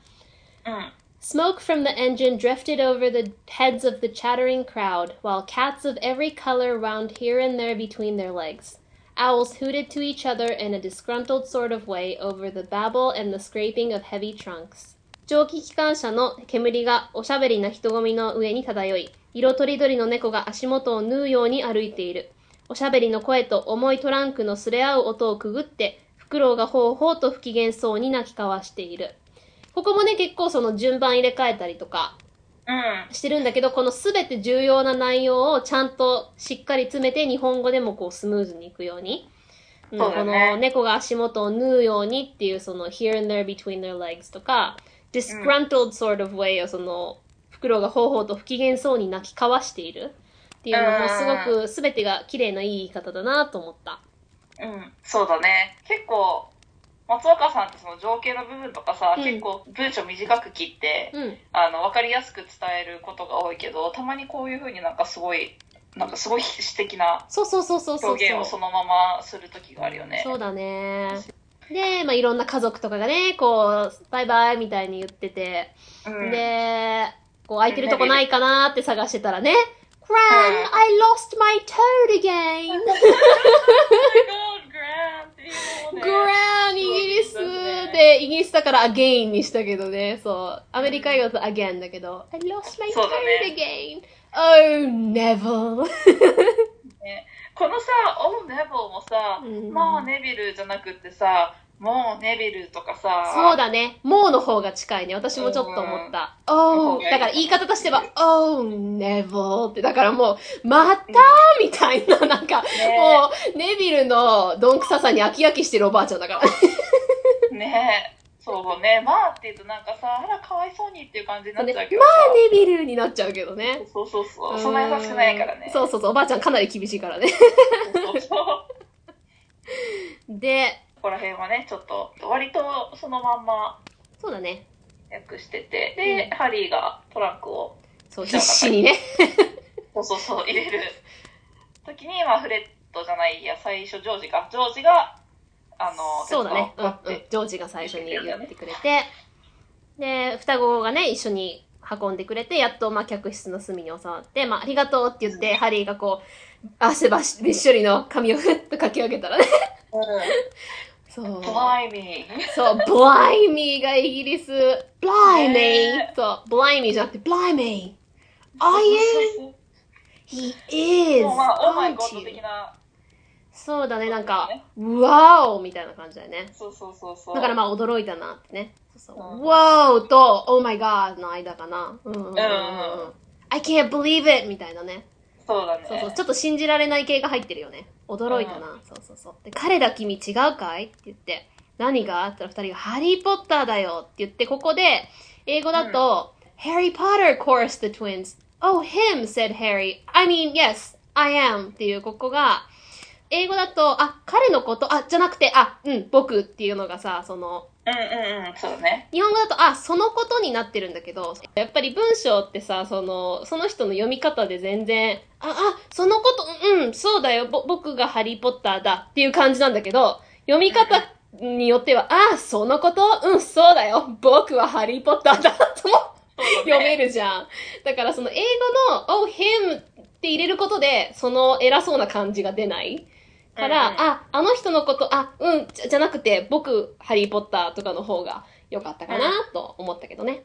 うん Smoke from the engine drifted over the heads of the chattering crowd, while cats of every color roamed here and there between their legs. Owls hooted to each other in a disgruntled sort of way over the babble and the scraping of heavy trunks. 蒸気機関車の煙がおしゃべりな人混みの上に漂い、色とりどりの猫が足元を縫うように歩いている。おしゃべりの声と重いトランクのすれ合う音をくぐって、フクロウがほうほうと不機嫌そうに泣き交わしている。ここもね、結構その順番入れ替えたりとかしてるんだけど、このすべて重要な内容をちゃんとしっかり詰めて日本語でもこうスムーズにいくように。うんこの猫が足元を縫うようにっていうその here and there between their legs とか disgruntled sort of way をその袋がほうほうと不機嫌そうに泣き交わしているっていうのもすごくすべてが綺麗ないい言い方だなと思った。うん。そうだね。結構松岡さんってその情景の部分とかさ、うん結構文章短く切って、うん。あの分かりやすく伝えることが多いけどたまにこういうふうになんかすごいなんかすごい詩的なそうそうそうそうそうそう。表現をそのままする時があるよねそうだね。で、まあ、いろんな家族とかがね、こう、バイバイみたいに言ってて、うんで、こう、空いてるとこないかなって探してたらね、Gran, うん I lost my toad again! グランイギリスでイギリスだから again にしたけどね。そう。アメリカ英語だと again だけど、I lost my そうだ card ね again. Oh. ねこのさ、オー・ネビルもさ、うんもうネビルじゃなくってさ、もうネビルとかさ、そうだね。もうの方が近いね。私もちょっと思った。Oh, うんだから言い方としては、Oh, never って。だからもう、また？みたいな、なんか、ねもう、ネビルのどんくささに飽き飽きしてるおばあちゃんだから。ねそうね、まあって言うとなんかさ、あら、かわいそうにっていう感じになっねまあちゃうけどさ。ネビルになっちゃうけどね。そうそうそう。そんな優しくないからね。そうそうそう。おばあちゃんかなり厳しいからね。そうそう。で、ここら辺はね、ちょっと、割とそのまんまそうだね。訳してて、で、うんハリーがトランクを、そう、必死にね。そうそうそう、入れる時に、まあ、フレットじゃないや、最初、ジョージか。ジョージが、あの、そうだね。うん、うん。ジョージが最初に言ってくれて、で、双子がね、一緒に運んでくれて、やっと、まあ、客室の隅に収まって、まあ、ありがとうって言って、ハリーがこう、汗ばし、びっしょりの髪をふっとかき上げたらね。そう。うん。ブライミー。そう、ブライミーがイギリス、ブライミねーそう、ブライミーじゃなくて、ブライミー I am, he is, も うまあ、オーマイゴッド?的な、そうだね、なんかね、ワオみたいな感じだよね。そうそうそうそう。だからまあ驚いたなってね。そうそううんワオと Oh my god の間かな。うんうんうんうんうん I can't believe it! みたいなね。そうだね。そうそう。ちょっと信じられない系が入ってるよね。驚いたな。そうそうそう。で、彼ら君違うかいって言って、何があったら二人がハリーポッターだよって言って、ここで、英語だと、Harry Potter chorused the twins. Oh, him, said Harry. I mean, yes, I am. っていう、ここが、英語だと、あ、彼のこと、あ、じゃなくて、あ、うん、僕っていうのがさ、その、うんうんうん、そうだね。日本語だと、あ、そのことになってるんだけど、やっぱり文章ってさ、その、その人の読み方で全然、あ、あ、そのこと、うん、そうだよ、ぼ僕がハリーポッターだっていう感じなんだけど、読み方によっては、あ、そのことうん、そうだよ、僕はハリーポッターだとも読めるじゃん。だからその英語の、oh, him って入れることで、その偉そうな感じが出ない。から、うんうんあ、あの人のこと、あ、うん、じゃなくて、僕、ハリーポッターとかの方が良かったかな、と思ったけどね。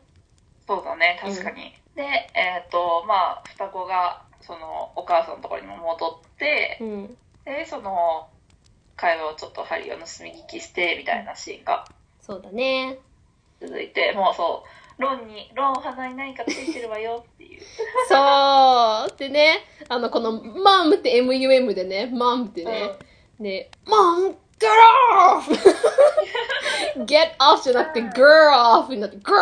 そうだね、確かに。で、えっ、と、まあ、双子が、その、お母さんのところにも戻って、うん。で、その、会話をちょっとハリーを盗み聞きして、みたいなシーンがそうだね。続いて、もうそう、ロンに、ロン鼻に何かついてるわよっていう。そう。でね、あの、この、マムって MUM でね、マムってね、で、Mom, get off! get off じゃなくて、girl off になって、girl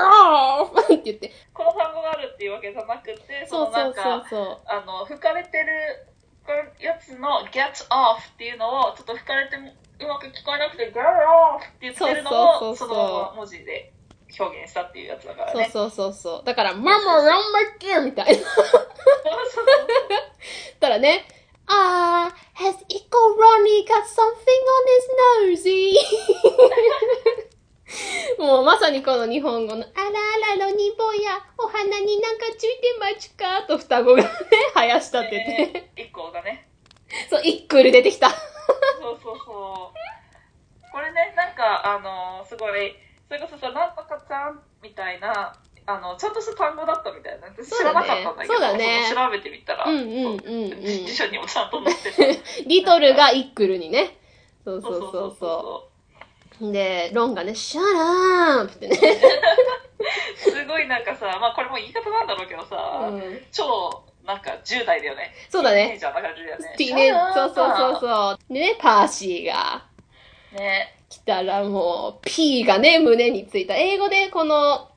off! って言って。この単語があるっていうわけじゃなくて、そうそうなんか、そうそう。あの、吹かれてるやつの get off っていうのを、ちょっと吹かれてもうまく聞こえなくて、get off って言ってるのを、そうそうそうそうその文字で表現したっていうやつだからね。そうそうそうそう。だから、ママ、ランマッキーみたいな。たらね、あー、has Eco Ronnie got something on his nosey? もうまさにこの日本語の、あらあらロニボや、お花になんかついてますかと双子がね、生やしたって言って、ね一個がね。そう、一クール出てきた。そうそうそう。これね、なんか、あの、すごい、それこそさ、なんとかちゃんみたいな、あの、ちゃんとした単語だったみたいな。私知らなかったんだけど、そうだねその調べてみたら、うんうんうんうん。辞書にもちゃんと載ってて。リトルが一クールにね。そうそうそうそ。そうで、ロンがね、シャラーンってね。う。すごいなんかさ、まあこれも言い方なんだろうけどさ、うん超、なんか10代だよね。そうだねティーネイジャーな感じだよね。ティーネそうそうそうう。そう。でね、パーシーがね。来たらもう、P がね、胸についた。英語でこの、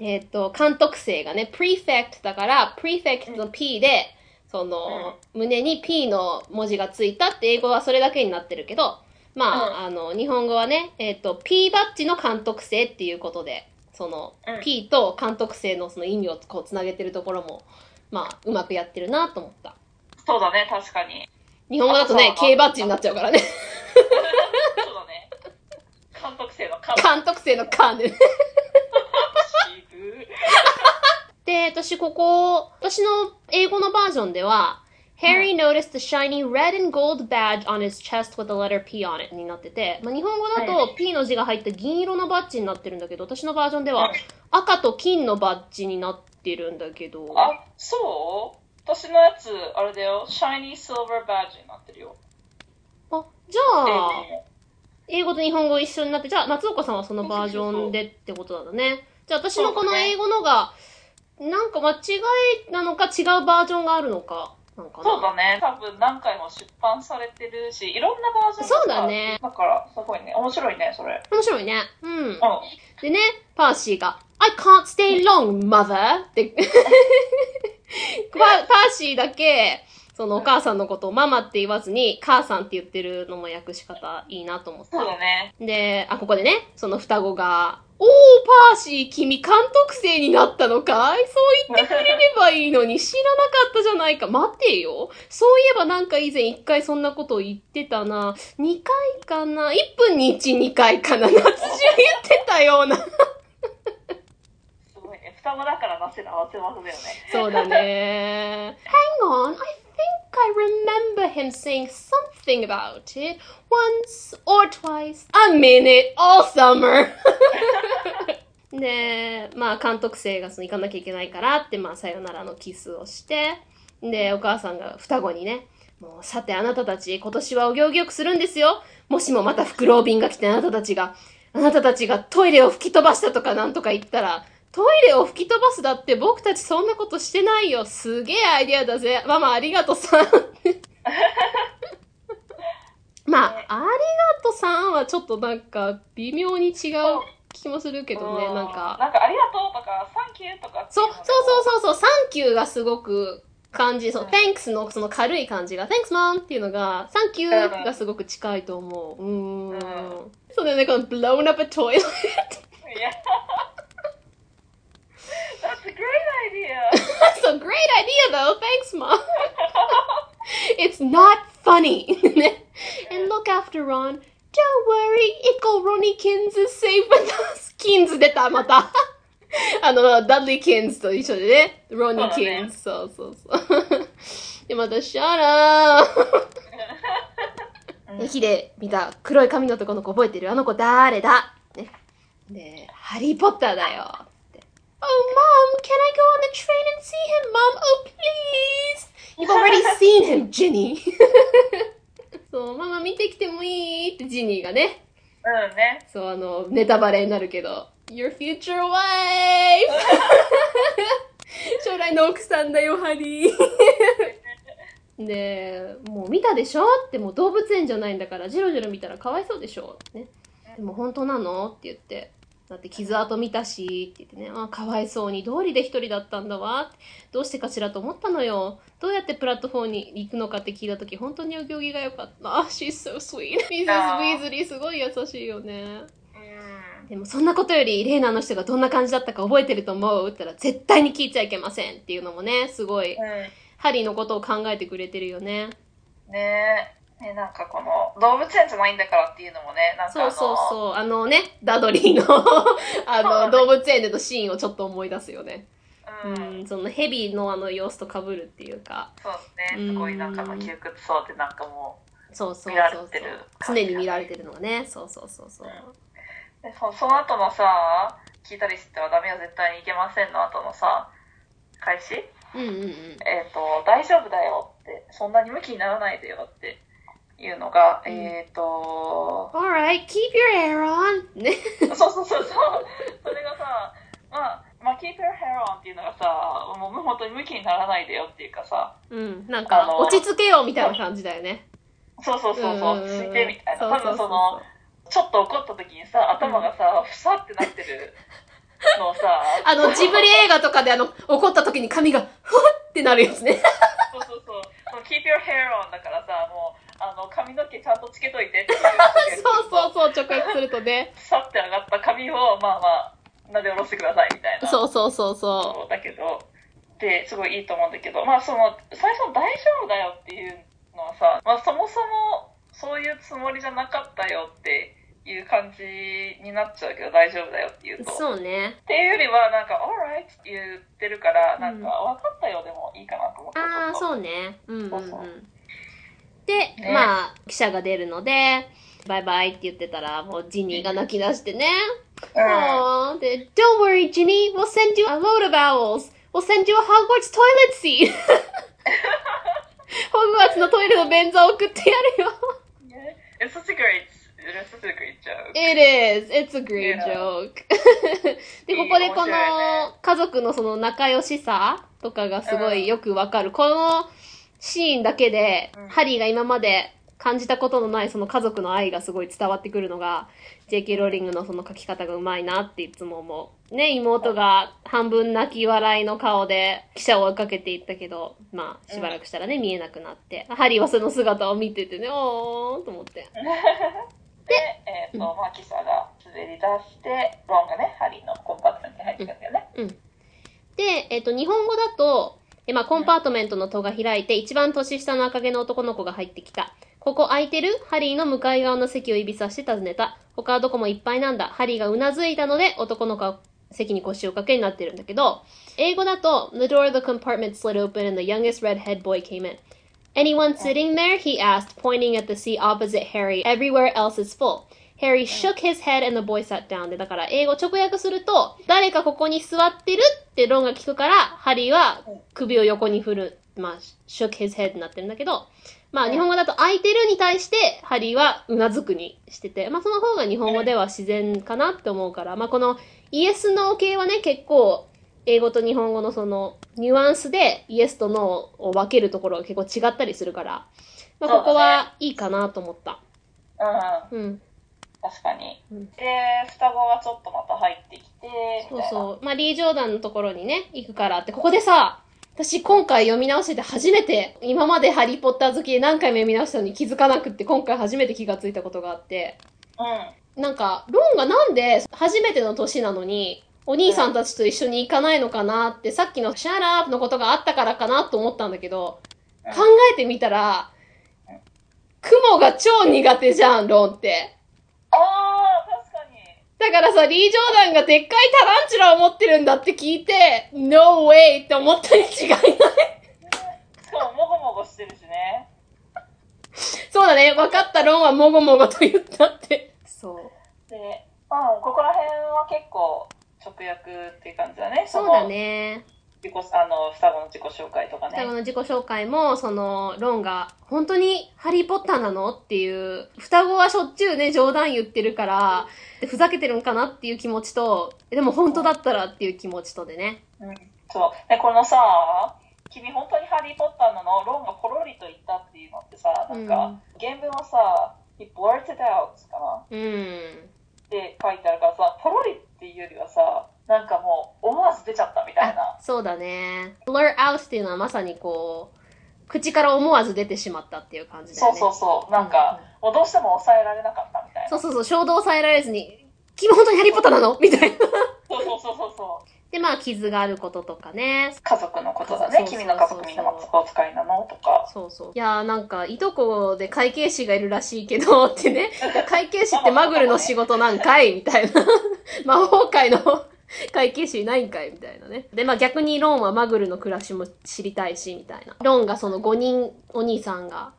えっ、と、監督生がね、prefect だから、prefect の P で、その、胸に P の文字がついたって英語はそれだけになってるけど、まあ、あの、日本語はね、えっ、と、P バッジの監督生っていうことで、その、うん P と監督生のその意味をこうつなげてるところも、まあ、うまくやってるなと思った。そうだね、確かに。日本語だとね K バッジになっちゃうからね。そうだね。監督生の監督。監督生の監でね。で、私ここ、私の英語のバージョンでは、Harry noticed the shiny red and gold badge on his chest with the letter P on it になってて、まあ、日本語だと P の字が入った銀色のバッジになってるんだけど、私のバージョンでは赤と金のバッジになってるんだけど、あ、そう？私のやつ、あれだよ。Shiny Silver Badge になってるよ。あじ英ゃあ、英語と日本語一緒になって、じゃあ、松岡さんはそのバージョンでってことなんだね。じゃあ、私のこの英語のが、なんか間違いなのか違うバージョンがあるのか、なんかな。そうだね。多分何回も出版されてるし、いろんなバージョンそうだねだから、すごいね。面白いね、それ。面白いね。うん。うん。でね、パーシーが、I can't stay long, mother! って、パパーシーだけ、そのお母さんのことをママって言わずに、母さんって言ってるのも訳し方いいなと思った。そうだね。で、あ、ここでね、その双子が、おー、パーシー、君監督生になったのかい？そう言ってくれればいいのに知らなかったじゃないか。待てよ。そういえばなんか以前一回そんなことを言ってたな。二回かな ?1 分に1、2回かな？夏中言ってたような。すごいね。双子だからなせな合わせ技だよね。そうだね。Hang on, I think I remember him saying something about it once or twice. A minute, all summer. で、まあ監督生がその行かなきゃいけないからって、まあさよならのキスをして、で、お母さんが双子にね、もうさてあなたたち今年はお行儀よくするんですよ。もしもまたフクロウ便が来てあなたたちが、あなたたちがトイレを吹き飛ばしたとかなんとか言ったら、トイレを吹き飛ばすだって僕たちそんなことしてないよ。すげえアイディアだぜ。ママありがとさん。まあ、ありがとさんはちょっとなんか微妙に違う気もするけどね、うなんか。なんか、ありがとうとか、サンキューとかそう、のそうそうそうそう、サンキューがすごく感じ、そう、うん thanks のその軽い感じが、thanks mom っていうのが、サンキューがすごく近いと思う。うーん。うんそうだよね、この blown up a toilet. That's a great idea! That's a great idea though, thanks mom. It's not funny. ね And look after Ron. Don't worry, Ickle Ronnie Kins is safe with us. Kins 出た、また。あの、 Dudleykins と一緒でね。 Ronniekins。そうそうそう。で、また、シャラー。駅で見た黒い髪の男の子覚えてるあの子誰だね。で、ハリー・ポッターだよ。Oh, mom, can I go on the train and see him, mom? Oh, please. You've already seen him, Ginny. そう、ママ見てきてもいい？ってジニーがね。うんね。そう、あの、ネタバレになるけど、Your future wife! 将来の奥さんだよ、ハリー。で、もう見たでしょ？ってもう動物園じゃないんだから、ジロジロ見たらかわいそうでしょ？ね。でも本当なの？って言って。だって傷跡見たし、って言ってね、あ、かわいそうに、通りで一人だったんだわ。どうしてかしらと思ったのよ。どうやってプラットフォームに行くのかって聞いたとき、本当にお行儀が良かった。あ、she's so sweet. Mrs. あー Weasley すごい優しいよね。うん。でもそんなことより、レイナーの人がどんな感じだったか覚えてると思うって言ったら、絶対に聞いちゃいけませんっていうのもね、すごい、うハリーのことを考えてくれてるよね。ん。ねえ。ねなんかこの、動物園じゃないんだからっていうのもね、なんかそうそうそう。あのね、ダドリーの あの、動物園でのシーンをちょっと思い出すよね。う。うんん、そのヘビのあの様子と被るっていうか、そうね。すごいなんかの窮屈そうで、なんかもそうそう見られそうてるそう。常に見られてるのがね、そうそうそうそう。う。でそその後のさ、聞いたりしてはダメよ、絶対にいけませんの後のさ、開始？うんうんうん。えっ、と、大丈夫だよって、そんなに向きにならないでよっていうのが、うんえっ、と、Alright, keep your hair on! ね。そうそうそうそう。それがさ、まあ、まあ、keep your hair on っていうのがさ、もう本当に向きにならないでよっていうかさ、うん、なんか、落ち着けようみたいな感じだよね。そうそうそうそう、んんんついてみたいな。多分その、ちょっと怒った時にさ、頭がさ、ふさってなってるのをさ、あの、ジブリ映画とかであの、怒った時に髪が、ふわってなるやつね。そうそうそう、その keep your hair on だからさ、もう、あの、髪の毛ちゃんとつけといてっていう。そうそうそう、直訳するとね。ふさって上がった髪を、まあまあ、なで下ろしてくださいみたいな。そうそうそうそそうだけど、で、すごいいいと思うんだけど、まあその、最初の大丈夫だよっていうのはさ、まあそもそもそういうつもりじゃなかったよっていう感じになっちゃうけど大丈夫だよって言うと。そうね。っていうよりは、なんか、alright って言ってるから、なんか、分かったよでもいいかなと思って。ああ、そうね。うんうんう。そうんそうで、ねまあ、記者が出るので、バイバイって言ってたら、もうジニーが泣き出してね。うん。The- Don't worry, Ginny. We'll send you a load of owls. We'll send you a Hogwarts toilet seat. ホグワーツのトイレの便座を送ってやるよ。It's such a great, it's such a great joke. It is. It's a great joke. で、ここでこの家族のその仲良しさとかがすごいよくわかる。このシーンだけで、うんハリーが今まで感じたことのないその家族の愛がすごい伝わってくるのが、J.K. ローリングのその書き方がうまいなっていつも思う。ね、妹が半分泣き笑いの顔で記者を追いかけていったけど、まあ、しばらくしたらね、見えなくなって、ハリーはその姿を見ててね、おーんと思って。で、えっ、と、まあ、キサが滑り出して、ロンがね、ハリーのコンパートに入ってくんだよね。で、えっ、と、日本語だと、え、まあ、コンパートメントの戸が開いて、一番年下の赤毛の男の子が入ってきた。ここ空いてるハリーの向かい側の席を指さして尋ねた。他はどこもいっぱいなんだ。ハリーがうなずいたので、男の子は席に腰を掛けになってるんだけど、英語だと、The door of the compartment slid open and the youngest redhead boy came in. Anyone sitting there? He asked, pointing at the seat opposite Harry. Everywhere else is full. Harry shook his head and the boy sat down. で、だから英語直訳すると、誰かここに座ってるってロンが聞くから、ハリーは首を横に振る。まあ、shook his head になってるんだけど、まあ、日本語だと空いてるに対して、ハリーはうなずくにしてて、まあ、その方が日本語では自然かなって思うから、まあ、このイエス・ノー系はね、結構、英語と日本語のそのニュアンスでイエスとノーを分けるところが結構違ったりするから、まあ、ここはいいかなと思った。うん、うん。確かに。うんで、双子がちょっとまた入ってきて。そうそう。まあ、リー・ジョーダンのところにね、行くからって、ここでさ、私今回読み直してて初めて、今までハリー・ポッター好きで何回も読み直したのに気づかなくって、今回初めて気がついたことがあって、うん。なんか、ロンがなんで初めての年なのに、お兄さんたちと一緒に行かないのかなって、さっきのシャラープのことがあったからかなと思ったんだけど、うん考えてみたら、雲が超苦手じゃん、ロンって。ああ、確かに。だからさ、リー・ジョーダンがでっかいタランチュラを持ってるんだって聞いて、No way! って思ったに違いない。しかも、もごもごしてるしね。そうだね、分かった、ロンはもごもごと言ったって。そう。で、うん、ここら辺は結構直訳っていう感じだね。そうだね。自己あの、双子の自己紹介とかね。双子の自己紹介も、その、ロンが、本当にハリーポッターなのっていう、双子はしょっちゅうね、冗談言ってるから、ふざけてるんかなっていう気持ちと、でも本当だったらっていう気持ちとでね。うん、そう。で、このさ、君本当にハリー・ポッターなのロンがポロリと言ったっていうのってさ、なんか、うん原文はさ、he blurted out かなうん。って書いてあるからさ、ポロリっていうよりはさ、なんかもう思わず出ちゃったみたいな。そうだね。blur out っていうのはまさにこう、口から思わず出てしまったっていう感じだそうよね。そうそう。なんか、もうどうしても抑えられなかったみたいな。そうそうそう、衝動を抑えられずに、君本当にハリーポッターなの？みたいな。そうそうそうそうそう。で、まあ、傷があることとかね。家族のことだね。そうそうそう君の家族みんな魔法使いなの？とか。そうそう。いやーなんか、いとこで会計士がいるらしいけど、ってね。会計士ってマグルの仕事なんかい？みたいな。魔法界の 会計士いないんかいみたいなね。で、まあ逆にロンはマグルの暮らしも知りたいし、みたいな。ロンがその5人お兄さんが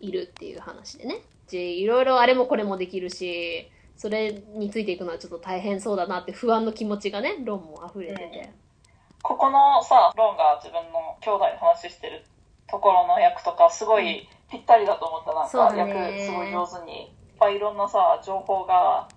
いるっていう話でね。しいろいろあれもこれもできるし、それについていくのはちょっと大変そうだなって不安の気持ちがね、ロンも溢れてて。ここのさ、ロンが自分の兄弟の話してるところの役とか、すごいぴったりだと思った。なんか、役すごい上手に。いっぱいいろんなさ、情報が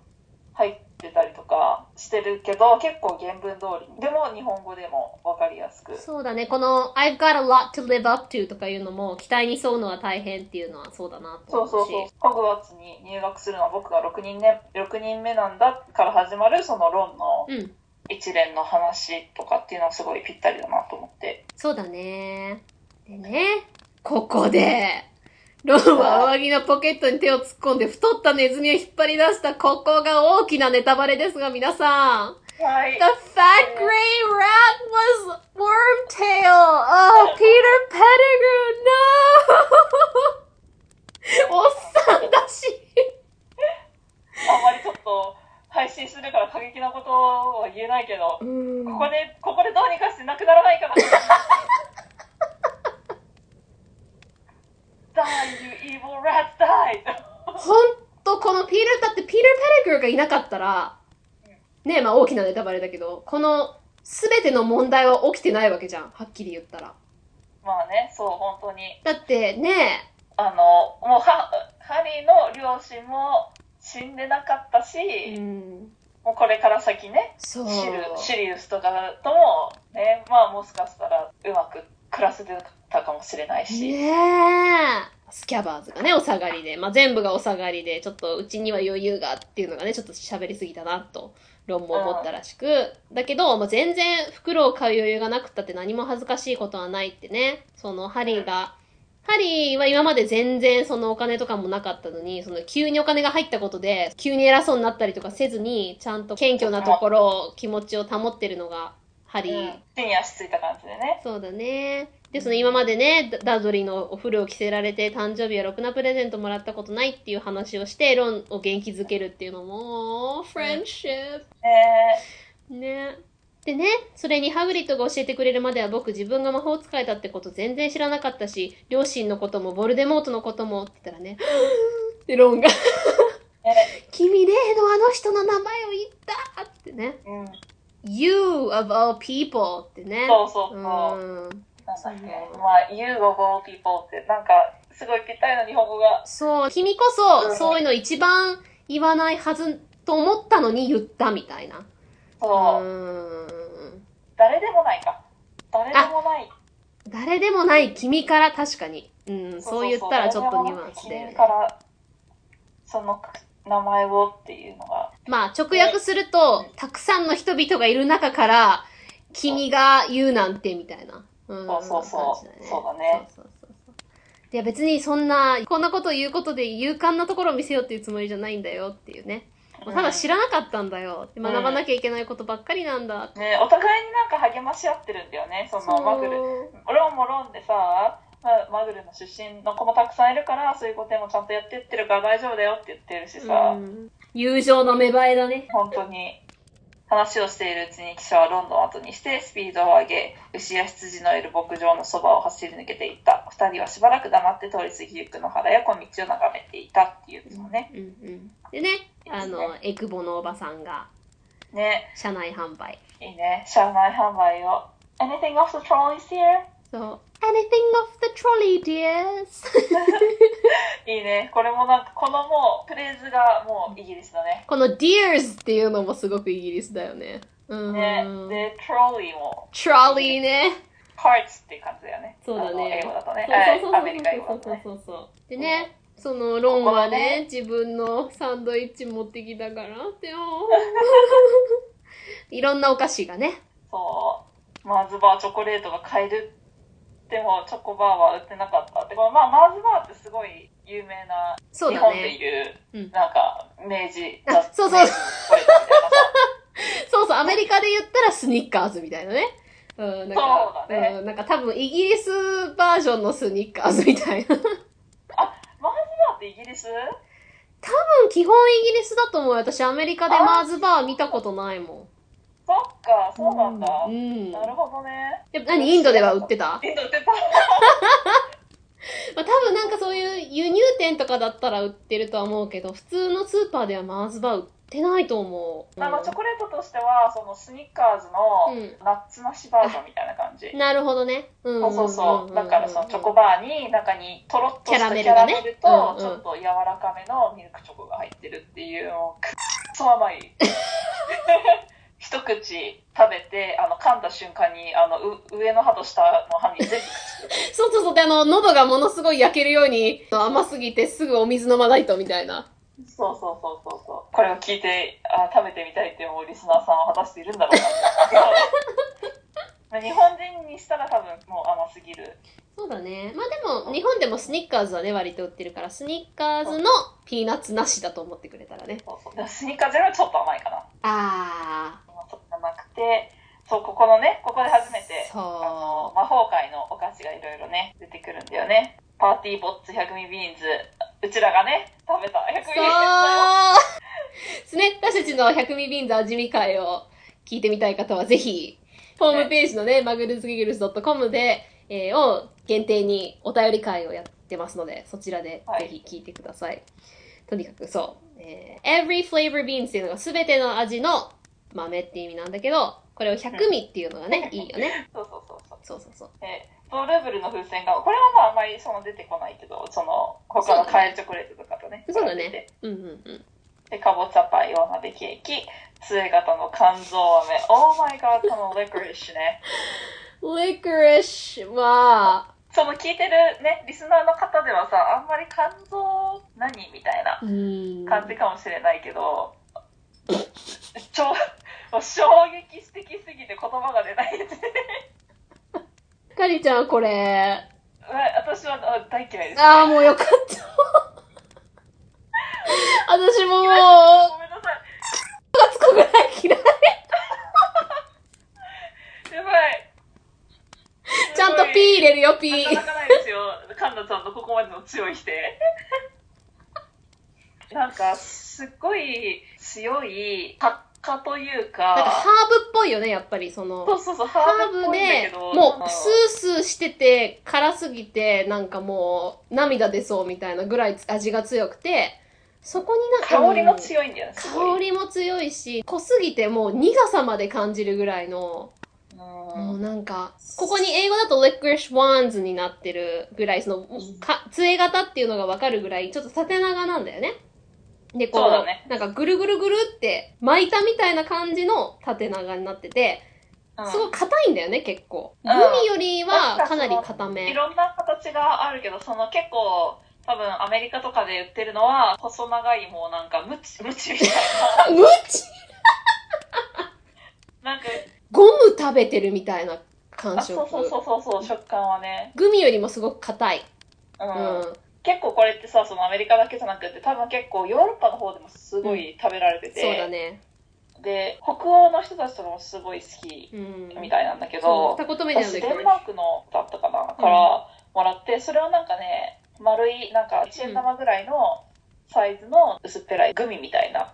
入ってたりとかしてるけど、結構原文通りに。でも日本語でもわかりやすく。そうだね、この I've got a lot to live up to とかいうのも期待に沿うのは大変っていうのはそうだなと思うし。そうそうそう。ホグワーツに入学するのは僕が6人,、ね、6人目なんだから始まるそのロンのうん。一連の話とかっていうのはすごいぴったりだなと思って。そうだね。でね、ここで、ローは上着のポケットに手を突っ込んで太ったネズミを引っ張り出したここが大きなネタバレですが皆さん。はい、The fat gray rat was Wormtail! Oh, Peter Pettigrew! No! おっさんだしあんまりちょっと配信するから過激なことは言えないけど、ここで、ここでどうにかしてなくならないかな。Die, you evil rats, die! ほんと、このピーター、だってピーター・ペレグルがいなかったら、ねえ、まあ大きなネタバレだけど、この全ての問題は起きてないわけじゃん、はっきり言ったら。まあね、そう、本当に。だってねあの、もうハ、ハリーの両親も死んでなかったし、うん、もうこれから先ね、シリウスとかとも、ね、まあもしかしたらうまく暮らせてたかもしれないし。ね。スキャバーズがね、お下がりで。まあ、全部がお下がりで、ちょっとうちには余裕がっていうのがね、ちょっと喋りすぎたなと、ロンも思ったらしく。だけど、まあ、全然袋を買う余裕がなくったって何も恥ずかしいことはないってね。その、ハリーが、ハリーは今まで全然そのお金とかもなかったのに、その急にお金が入ったことで、急に偉そうになったりとかせずに、ちゃんと謙虚なところを、気持ちを保ってるのが、ハリー。うん、地に足ついた感じでね。そうだね。で、その今までね、ダダドリーのお風呂を着せられて、誕生日はろくなプレゼントもらったことないっていう話をして、ロンを元気づけるっていうのも、フレンシップ。ねね。でね、それにハグリッドが教えてくれるまでは僕自分が魔法使いだってこと全然知らなかったし、両親のこともボルデモートのこともって言ったらね、で、ロンが、ね 君例のあの人の名前を言ったってね、うん、You of all people ってね。そうそうそう。うん。なんだっけまあ、You of all people って、なんか、すごいぴったりな日本語が。そう、君こそ、うんそういうの一番言わないはずと思ったのに言ったみたいな。そう、ーん。誰でもないか。誰でもない。誰でもない君から確かに。うん、そう言ったらちょっとニュアンスで君。から、その名前をっていうのが。まあ、直訳すると、たくさんの人々がいる中から、君が言うなんて、みたいな。うん、そうそうそうそうだねそうそうそう。いや別にそんな、こんなことを言うことで勇敢なところを見せようっていうつもりじゃないんだよっていうね。もうただ知らなかったんだよ。ん学ばなきゃいけないことばっかりなんだ。ね、お互いになんか励まし合ってるんだよね、そのマグル。ロンもロンでさ、まあマグルの出身の子もたくさんいるから、そういうこともちゃんとやってってるから大丈夫だよって言ってるしさ、うん友情の芽生えだね。本当に話をしているうちに記者はロンドンを後にしてスピードを上げ、牛や羊のいる牧場のそばを走り抜けていった。二人はしばらく黙って通り過ぎゆく野原や小道を眺めていたっていうのね。うんうん。でね、あの、エクボのおばさんが、ね、車内販売。いいね。車内販売を。Anything off the trolleys here? そう。Anything off the trolley, dears? いいね。これもなんか、このもう、フレーズがもうイギリスだね。この dears っていうのもすごくイギリスだよね。うん。ね。で、トロリーも、trolley ね。カーツっていう感じだよね。そうだね英語だとね。そうそうそうはいアメリカ英語だとね。そうそうそう。でね、そのロンはねね自分のサンドイッチ持ってきたからってよ。いろんなお菓子がね。そう。マーズバーチョコレートが買える。でも、チョコバーは売ってなかったって。これまあ、マーズバーってすごい有名な、そうだ日本でね。いる、うんなんか、明治あ そうそう。そうそう、アメリカで言ったらスニッカーズみたいなね。うん、なんか、ねうん、なんか多分イギリスバージョンのスニッカーズみたいな。多分あ、マーズバーってイギリス？基本イギリスだと思うよ。私アメリカでマーズバー見たことないもん。そっか、そうなんだ。うん。なるほどね。え何インドでは売ってた？インド売ってた。まあ、多分なんかそういう輸入店とかだったら売ってるとは思うけど、普通のスーパーではマーズバー売ってないと思う。あの、チョコレートとしては、そのスニッカーズのうんナッツなしバージョンみたいな感じ。なるほどね。うんそうそうそう。だからそのチョコババーに中にとろっとしたキャラメキルとうんうんちょっと柔らかめのミルクチョコが入ってるっていうのくっそ甘い。一口食べて、あの、噛んだ瞬間に、あの、う上の歯と下の歯に全部。そうそうそう。で、あの、喉がものすごい焼けるように甘すぎてすぐお水飲まないとみたいな。そうそうそうそうそう。これを聞いて、あ食べてみたいって思うリスナーさんは果たしているんだろうな。日本人にしたら多分もう甘すぎる。そうだね。まあでも、日本でもスニッカーズはね、割と売ってるから、スニッカーズのピーナッツなしだと思ってくれたらね。そうそうスニッカーゼロはちょっと甘いかな。あそうじゃなくて、そう、ここのね、ここで初めて、あの、魔法界のお菓子がいろいろね、出てくるんだよね。パーティーボッツ100ミビーンズ。うちらがね、食べた100ミビーンズだよ。そうね、私たちの100ミビーンズ味見会を聞いてみたい方はぜひ、ホームページのね、マグルズギグルス .com で、えーを限定にお便り会をやってますので、そちらではいぜひ聞いてください。とにかくそう。えー every flavor beans っていうのが全ての味の豆って意味なんだけど、これを100味っていうのがね、いいよね。そうそうそうそう。そうそうそう。えー、ドルーブルの風船が、これはまああんまりその出てこないけど、その他のカエルチョコレートとかとね。そうだね。うんうんうん。で、かぼちゃパイ、お鍋ケーキ、杖型の肝臓飴。オーマイガー、このレクリッシュね。licorice は、その聞いてるね、リスナーの方ではさ、あんまり肝臓何みたいな。感じかもしれないけど、超、もう衝撃的すぎて言葉が出ないですね。かりちゃんこれ、私はあ大嫌いです。ああ、もうよかった。私ももう、ごめんなさい。つくぐらい嫌い。やばい。ちゃんとピー入れるよ、ピー。なかなかないですよ。カンナちゃんのここまでの強い否定。なんか、すっごい強い作家というなんかか、ハーブっぽいよね、やっぱりその。そうそうそう、ハハーブで、ど、もう、スースーしてて、辛すぎて、なんかもう、涙出そうみたいなぐらい味が強くて、そこになんか、香りも強いんだよ。香りも強いし、濃すぎてもう苦さまで感じるぐらいの、うんもうなんか、ここに英語だと licorice wands になってるぐらい、その、か、杖型っていうのがわかるぐらい、ちょっと縦長なんだよね。で、こう、そうだねなんかぐるぐるぐるって巻いたみたいな感じの縦長になってて、うんすごい硬いんだよね、結構。グうんミよりはかなり硬いめ。ろんな形があるけど、その結構、多分アメリカとかで売ってるのは、細長いもうなんかムチ、ムチみたいムチ？な。なんか、ゴム食べてるみたいな感あ、触。そうそうそうそうそう、食感はね。グミよりもすごく硬い。うん。うん。結構これってさ、そのアメリカだけじゃなくて、多分結構ヨーロッパの方でもすごい食べられてて、そうだね。で、北欧の人たちとかもすごい好きうん。みたいなんだけそう、ど、二言目だよね、私デンマークのだったかな、からもらって、それをなんかね、丸い、なんか1円玉ぐらいのサイズの薄っぺらいグミみたいな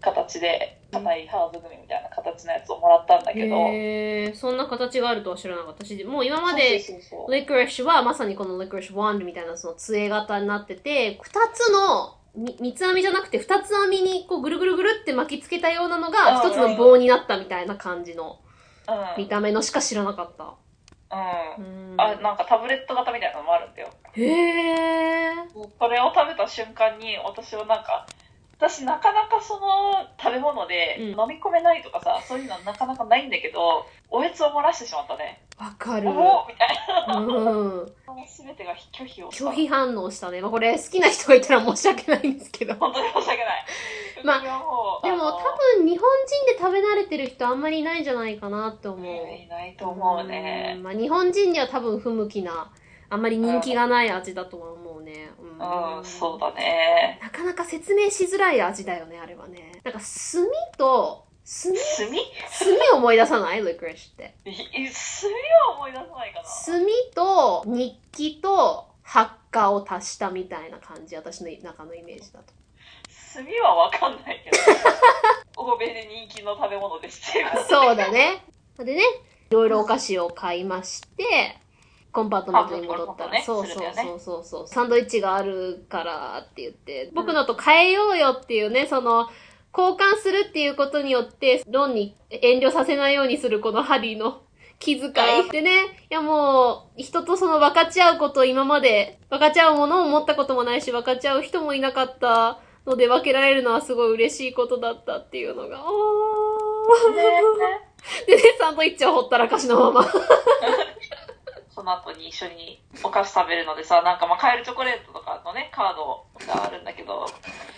形で、硬いハーブグミみたいな形のやつをもらったんだう。けど、へー、そんな形があるとは知らなかったし、もう今まで、そうそうそう licorice はまさにこの licorice wand みたいなその杖型になってて、二つの、み三つ編みじゃなくて二つ編みにこうぐるぐるぐるって巻きつけたようなのがうん一つの棒になったみたいな感じのうん。見た目のしか知らなかった。うん。うんあ、なんかタブレット型みたいなのもあるんだよ。へー。それを食べた瞬間に私はなんか、私なかなかその食べ物でうん飲み込めないとかさ、そういうのなかなかないんだけど、おやつを漏らしてしまったね。わかる。おおみたいな。うん。すべてが拒否を。拒否反応したね。まあこれ好きな人がいたら申し訳ないんですけど。本当に申し訳ない。まあでも多分日本人で食べ慣れてる人あんまりいないんじゃないかなって思う。いないと思うねん。まあ、日本人には多分不向きな、あんまり人気がない味だとは思うね。うんうん、そうだね。なかなか説明しづらい味だよね、あれはね。なんか炭と、炭？炭？炭思い出さない ?licorice って。い炭は思い出さないかな。炭と日記と発火を足したみたいな感じ、私の中のイメージだと。炭はわかんないけど。欧米で人気の食べ物ですってそうだね。でね、いろいろお菓子を買いまして、コンパートメントに戻ったら、あそうそうそうそう。そう、サンドイッチがあるからって言って、僕のと変えようよっていうね、その、交換するっていうことによって、ロンに遠慮させないようにするこのハリーの気遣い。でね、いやもう、人とその分かち合うことを今まで、分かち合うものを持ったこともないし、分かち合う人もいなかったので分けられるのはすごい嬉しいことだったっていうのが、おー。でね、サンドイッチをほったらかしのまま。その後に一緒にお菓子食べるのでさ、なんかまあカエルチョコレートとかのね、カードがあるんだけど、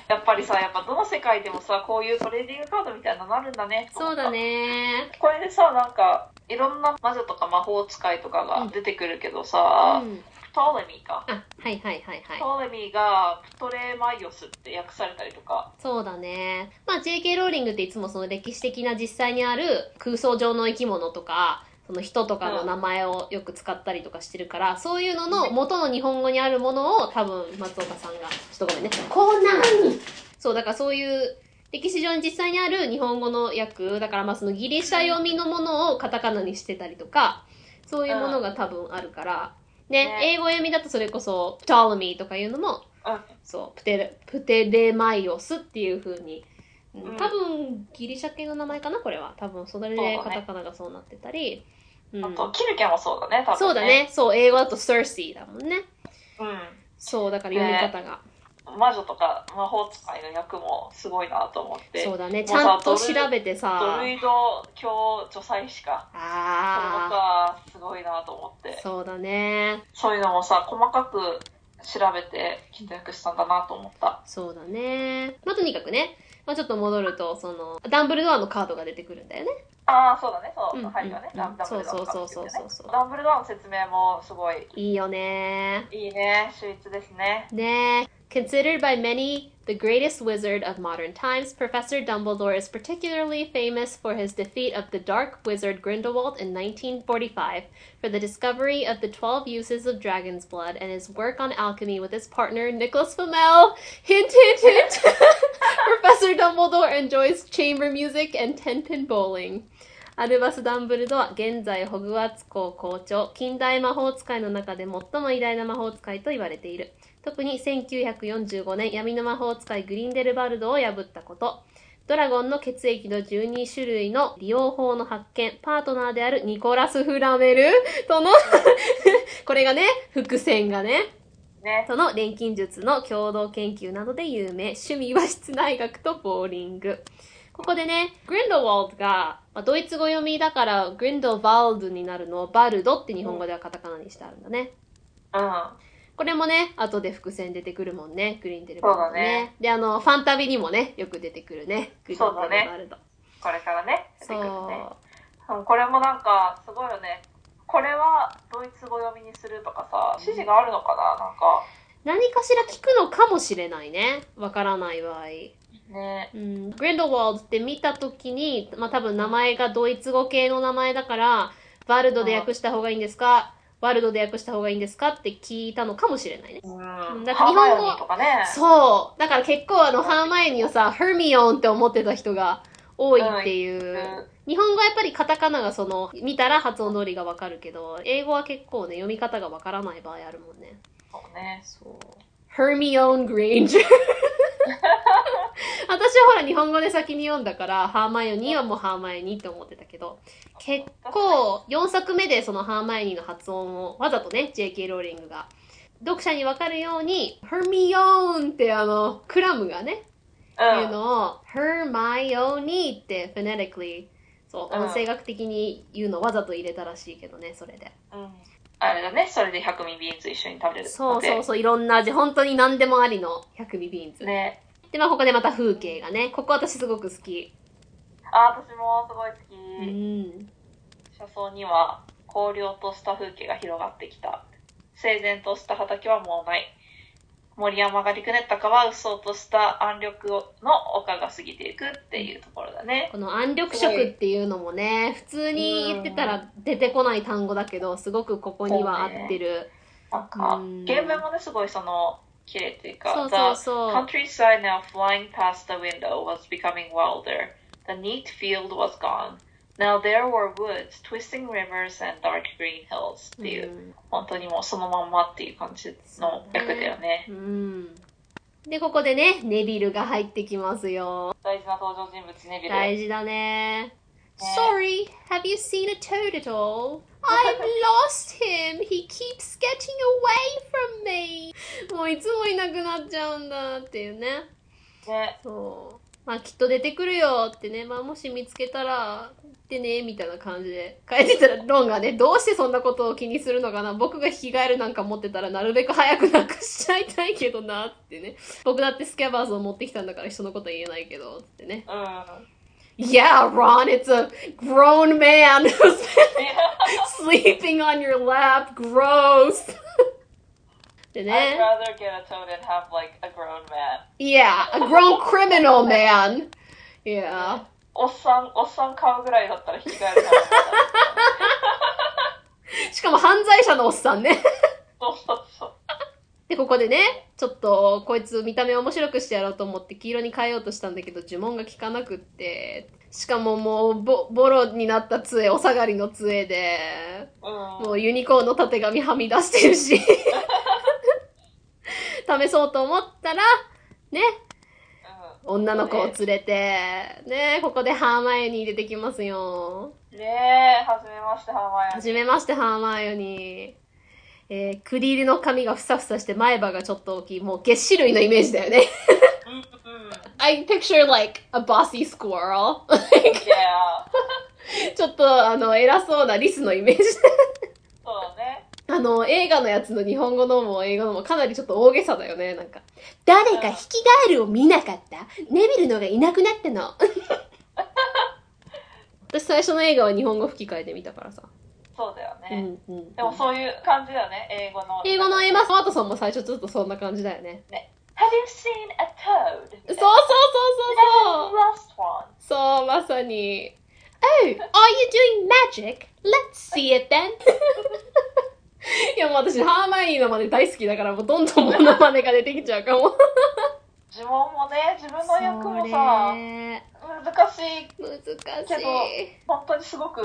やっぱりさ、やっぱどの世界でもさ、こういうトレーディングカードみたいなのあるんだね。そうだ。ね。これでさ、なんか、いろんな魔女とか魔法使いとかが出てくるけどうさ、ん。トレミーか。あ、はいはいはいはい。トレミーがプトレマイオスって訳されたりとか、そうだね。まあ JK ローリングっていつもその歴史的な実際にある空想上の生き物とか、その人とかの名前をよく使ったりとかしてるから、そういうのの元の日本語にあるものを多分松岡さんが、ちょっとごめんね。こん。なにそう、だからそういう歴史上に実際にある日本語の訳、だからまあそのギリシャ読みのものをカタカナにしてたりとか、そういうものが多分あるから、ね、ね英語読みだとそれこそ、プトレミーとかいうのも、うん。そう、プテレ、プテレマイオスっていう風に、多分ギリシャ系の名前かなこれは。多分それでカタカナがそうなってたり。うんあと、キルケもそうだね、多分、ね。そうだ。ね。そう、英語だと Cersei だもんね。うそう、だから読み方が。ん。魔女とか魔法使いの役もすごいなと思って。そうだね。ちゃんと調べてドさ。ルイド教女祭司か。あか、すごいなと思ってあ、。そうだね。そういうのもさ、細かく調べてきっと訳したんだなと思った。そうだね。まあ、とにかくね。まあ、ちょっと戻ると、その、ダンブルドアのカードが出てくるんだよね。ああ、そうだね、そう。うんはいよね。うんダンダンブルドアのそうそうそうそうそうダンブルドアの説明もすごいいいよね。いいね。秀逸ですね。ね Considered by many the greatest wizard of modern times, Professor Dumbledore is particularly famous for his defeat of the dark wizard Grindelwald in 1945, for the discovery of the 12 uses of dragon's blood, and his work on alchemy with his partner Nicholas Flamel. Hint, hint, hint! Professor Dumbledore enjoys chamber music and 10-pin bowling. アルバス・ダンブルドは現在ホグワーツ校校長、近代魔法使いの中で最も偉大な魔法使いと言われている。特に1945年闇の魔法使いグリンデルバルドを破ったこと。ドラゴンの血液の12種類の利用法の発見、パートナーであるニコラス・フラメルとの これがね、伏線がね、ね。その錬金術の共同研究などで有名。趣味は室内学とボーリング。ここでね、グリンドワルドが、まあ、ドイツ語読みだからグリンドワルドになるのをバルドって日本語ではカタカナにしてあるんだね。うん。これもね、後で伏線出てくるもんね、グリンデルバルドそうだねで、あの、ファンタビにもね、よく出てくるね、グリンデルバルド。これからね、出てくるね。うんこれもなんか、すごいよね。これはドイツ語読みにするとかさ、指示があるのかななんか。何かしら聞くのかもしれないね。わからない場合。ね。うん、グリンドワルドって見たときに、まあ多分名前がドイツ語系の名前だから、ワルドで訳した方がいいんですか？ワルドで訳した方がいいんですか？って聞いたのかもしれないね。うん。だから日本語とかね。そう。だから結構あの、ハーマイオニーをさ、ヘルミオンって思ってた人が多いっていう。うん日本語はやっぱりカタカナがその、見たら発音通りがわかるけど、英語は結構ね、読み方がわからない場合あるもんね。そうね。そう。ヘルミオン・グレンジャー。私はほら日本語で先に読んだから、ハーマイオニーはもうハーマイオニーって思ってたけど、結構4作目でそのハーマイオニーの発音をわざとね、JK ローリングが読者にわかるように、ヘルミオーンってあの、クラムがね、うん。いうのを、ヘルマイオニーって phonetically そう、うん音声学的に言うのわざと入れたらしいけどね、それで。うん。あれだね、それで百味ビーンズ一緒に食べれるそうそうそう、いろんな味、本当に何でもありの百味ビーンズ。ね。で、まあ、ここでまた風景がね、ここ私すごく好き。あ、私もすごい好うき。ん。車窓には荒涼とした風景が広がってきた。整然とした畑はもうない。森山がりくねった川はうっそうとした暗緑の丘が過ぎていくっていうところだね。この暗緑色っていうのもね、普通に言ってたら出てこない単語だけど、すごくここには合ってる。なんかうん、原文もね、すごいその、綺麗っていうか、そうそうそう The countryside now flying past the window was becoming wilder. The neat field was gone. Now there were woods, twisting rivers, and dark green hills っていう、うん本当にもうそのまんまっていう感じの役だよね。うん。で、ここでね、ネビルが入ってきますよ。大事な登場人物ネビル。大事だね。Sorry, have you seen a toad at all? I've lost him. He keeps getting away from me. もういつもいなくなっちゃうんだっていうね。ね。そう。まあきっと出てくるよってね。まあもし見つけたら、言ってね、みたいな感じで書いてたら、ロンがね、どうしてそんなことを気にするのかな僕が引き換えるなんか持ってたらなるべく早くなくしちゃいたいけどなってね。僕だってスキャバーズを持ってきたんだから人のこと言えないけど、ってね。うん。Yeah, Ron, it's a grown man who's sleeping on your lap. Gross. で I'd ね。rather get a toad and have like a grown man. Yeah, a grown criminal man. Yeah. おっさん、おっさん買うぐらいだったら引き換えるかな。しかも犯罪者のおっさんね。そうそうそう。で、ここでね、ちょっと、こいつ見た目面白くしてやろうと思って黄色に変えようとしたんだけど、呪文が効かなくって、しかももう、ボ、ボロになった杖、お下がりの杖で、うん。もうユニコーンのたてがみはみ出してるし。試そうと思ったら、ね、うん女の子を連れて、ね、ここでハーマイオニー出てきますよ。ねえ、はじめまして、ハーマイオニーはじめまして、ハーマイオニー。えー、クリールの髪がふさふさして前歯がちょっと大きい、もう月種類のイメージだよね。I picture like a bossy squirrel. ちょっとあの、偉そうなリスのイメージ。そうだね。あの、映画のやつの日本語のも英語のもかなりちょっと大げさだよね、なんか。誰か引きガールを見なかった？ネビルのがいなくなったの。私最初の映画は日本語吹き替えで見たからさ。そうだようね。んうん。でもそういう感じだよね、英語の。英語のエマ・ワートソンも最初ちょっとそんな感じだよね。Have you seen a toad? そうそうそうそうそう.そう、まさに。Oh, are you doing magic? Let's see it then. いやもう私、ハーマイーの真似大好きだから、もうどんどんモノマネが出てきちゃうかも。呪文もね、自分の役もそさ、れ難しい難しい。けど、本当にすごく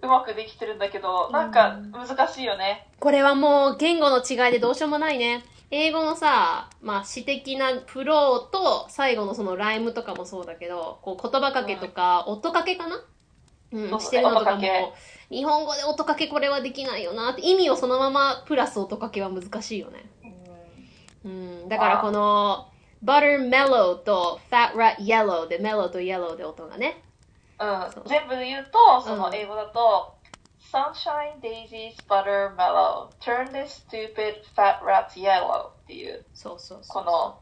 うまくできてるんだけど、なんか難しいよね。これはもう言語の違いでどうしようもないね。英語のさ、まあ詩的なフローと最後のそのライムとかもそうだけど、こう言葉かけとか、音かけかな？うん、してるのとか音かけも、日本語で音かけこれはできないよなって、意味をそのままプラス音かけは難しいよね。うん、だからこの、butter mellow と fat rat yellow で mellow と yellow で音がね。うん全部で言うと、そのうん英語だと、Sunshine Daisy's Butter Mellow Turn this stupid fat rat yellow っていうそうそうそう。この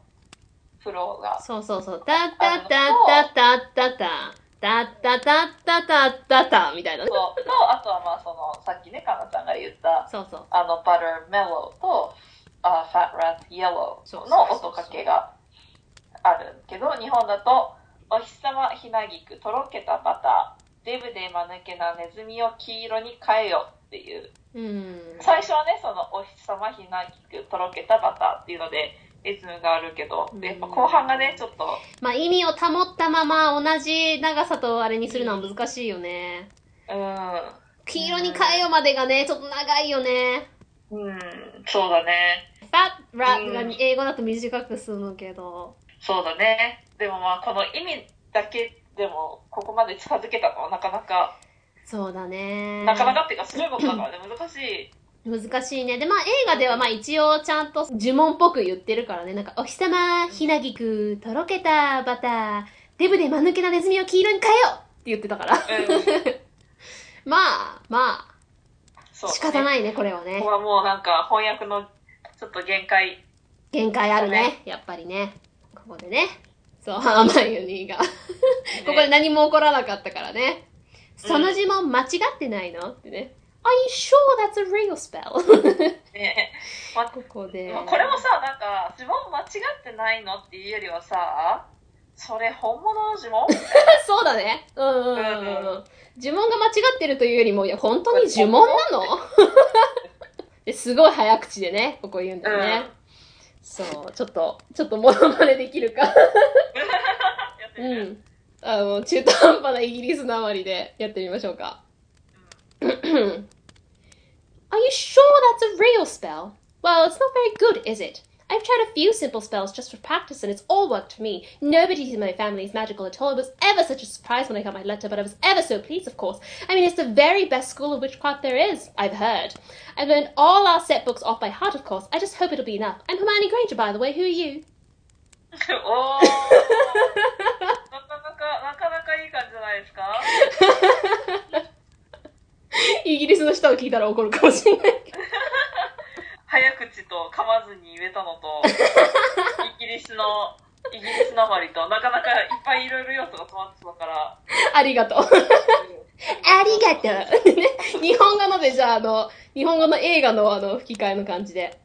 フローが。そうそうそう。タッタッタッタッタッタッタタッタッタッタッタッタッタみたいなね。そうと、あとはまあその、さっきね、かなちゃんが言った、そうそう。あの、Butter Mellow と、あ Fat Rat そう Yellow そうの音かけがあるけど、日本だと、お日様ひなぎくとろけたバター、デブで間抜けなネズミを黄色に変えよっていう、うん。最初はね、そのお日様ひなぎくとろけたバターっていうので、リズムがあるけど、やっぱ後半がね、ちょっと、まあ意味を保ったまま同じ長さとあれにするのは難しいよね。うん、黄色に変えよまでがね、ちょっと長いよね。うん、そうだね。fat rat がうん英語だと短くするけど。そうだね。でもまあ、この意味だけでも、ここまで近づけたのはなかなか、そうだね。なかなかっていうか、すごいことだからね、難しい。難しいね。で、まあ映画ではまあ一応ちゃんと呪文っぽく言ってるからね。なんか、お日様、ひなぎく、とろけたバター、デブで間抜けなネズミを黄色に変えようって言ってたから。うん、まあ、まあ、そう、仕方い。ないね、これはねここ。はもうなんか、翻訳のちょっと限界。限界あるね。やっぱりね。ここでね。そう、ハーマイオニーが。ここで何も起こらなかったからね。その呪文間違ってないの？ってね。Are you sure that's a real spell? ねまあここで。まあこれもさ、なんか、呪文間違ってないのっていうよりはさ、それ本物の呪文？そうだね。うんうんうんううんん。呪文が間違ってるというよりも、いや、本当に呪文なの？ですごい早口でね、ここ言うんだよね。そう、ちょっと、ちょっとモノマネできるか？うん。あの、中途半端なイギリスなまりでやってみましょうか。Are you sure that's a real spell? Well, it's not very good, is it? I've tried a few simple spells just for practice and it's all worked for me. Nobody in my family is magical at all. It was ever such a surprise when I got my letter, but I was ever so pleased, of course. I mean, it's the very best school of witchcraft there is, I've heard. I've learned all our set books off by heart, of course. I just hope it'll be enough. I'm Hermione Granger, by the way. Who are you? お oh, ギリスの人が聞いたら怒るかもしれないけど。早口と噛まずに言えたのと、イギリスの、イギリスなまりと、なかなかいっぱいいろいろ要素が詰まってたから、ありがとう。ありがとう。ね 日本語ので、じゃあ、あの、日本語の映画のあの、吹き替えの感じで。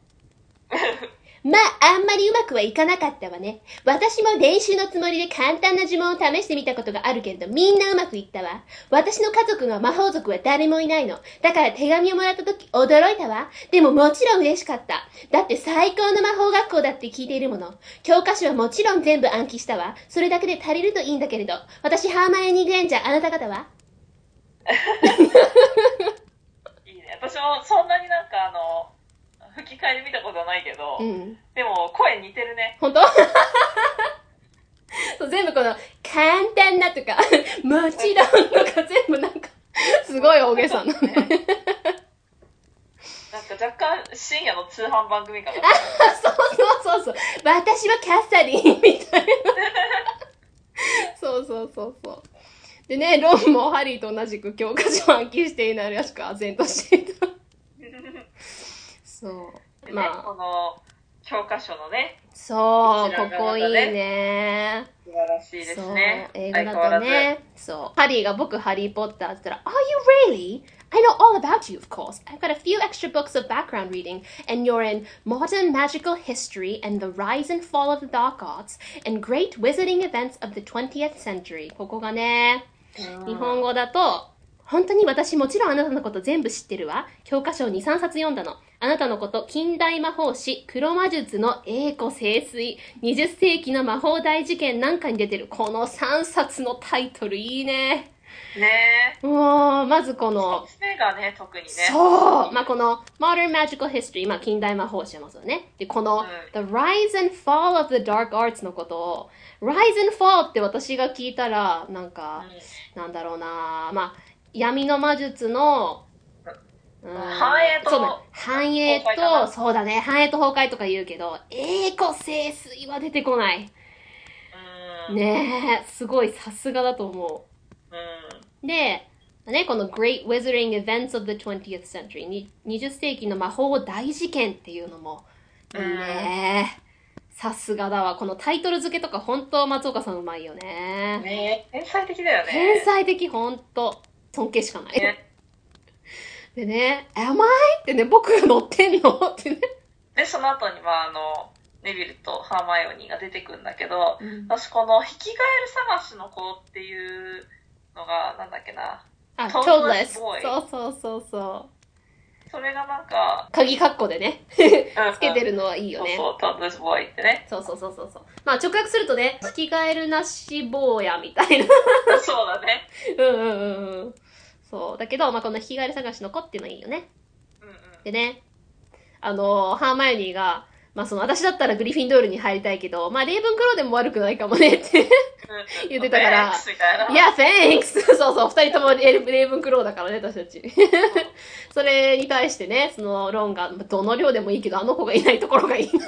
まあ、あんまりうまくはいかなかったわね。私も練習のつもりで簡単な呪文を試してみたことがあるけれど、みんなうまくいったわ。私の家族が魔法族は誰もいないの。だから手紙をもらった時驚いたわ。でももちろん嬉しかった。だって最高の魔法学校だって聞いているもの。教科書はもちろん全部暗記したわ。それだけで足りるといいんだけれど。私、ハーマイオニー・グレンジャー、あなた方は？いいね。私もそんなになんかあの、吹き替界で見たことはないけど、うん。でも声似てるね。本当？そう全部この、簡単なとか、もちろんとか全部なんか、すごい大げさなのね。なんか若干深夜の通販番組かな。そうそうそうそう。私はキャサリンみたいな。そうそうそうそう。でね、ロンもハリーと同じく教科書を暗記していないらしく、唖然としていた。そう。まあ、この教科書のね、そう、こちらここいいね。素晴らしいですそうね。、英語。だとね、そう。ハリーが僕、ハリー・ポッターって言ったら、Are you really? I know all about you, of course. I've got a few extra books of background reading, and you're in modern magical history and the rise and fall of the dark arts and great wizarding events of the 20th century. ここがね、日本語だと、本当に私もちろんあなたのこと全部知ってるわ。教科書を2、3冊読んだの。あなたのこと、近代魔法史、黒魔術の栄光清水、20世紀の魔法大事件なんかに出てる。この3冊のタイトルいいね。ねもう、まずこの、目がね、特にね。そうまあ、この Modern Magical History、まあ、近代魔法史ますよね。で、この、うん The Rise and Fall of the Dark Arts のことを、Rise and Fall って私が聞いたら、なんか、なんだろうなまあ、闇の魔術の、うん繁栄とそうだ繁栄と、そうだね、繁栄と崩壊とか言うけど、栄光清水は出てこない。うん。ねえ、すごいさすがだと思う。で、ね、この Great Wizarding Events of the 20th Century、に20世紀の魔法大事件っていうのも、ねさすがだわ。このタイトル付けとか本当松岡さんうまいよね。ね天才的だよね。天才的、ほんと。尊敬しかない。ねでね、Am I? ってね、僕が乗ってんの？ってね。で、その後に、まあ、あの、ネビルとハーマイオニーが出てくるんだけど、うん私この、ヒキガエル探しの子っていうのが、なんだっけな、あ、Toadless Toadless。boy そうそうそうそう。それがなんか、鍵括弧でね、うんつけてるのはいいよね。そうそう、トッドスボーイってね。そうそうそうそうそう。まあ直訳するとね、引き換えるなし坊やみたいな。そうだね。うんうんうんうん。そう。だけど、まあこの引き換える探しの子っていうのはいいよね。うんうん。でね、あのハーマイオニーが、まあその私だったらグリフィンドールに入りたいけど、まあレイブンクローでも悪くないかもねって。言ってたから Thanks みたいな。いや、thanks! そうそう、二人ともレイレイブンクローだからね、私たち。それに対してね、そのロンが、どの量でもいいけど、あの子がいないところがいいな。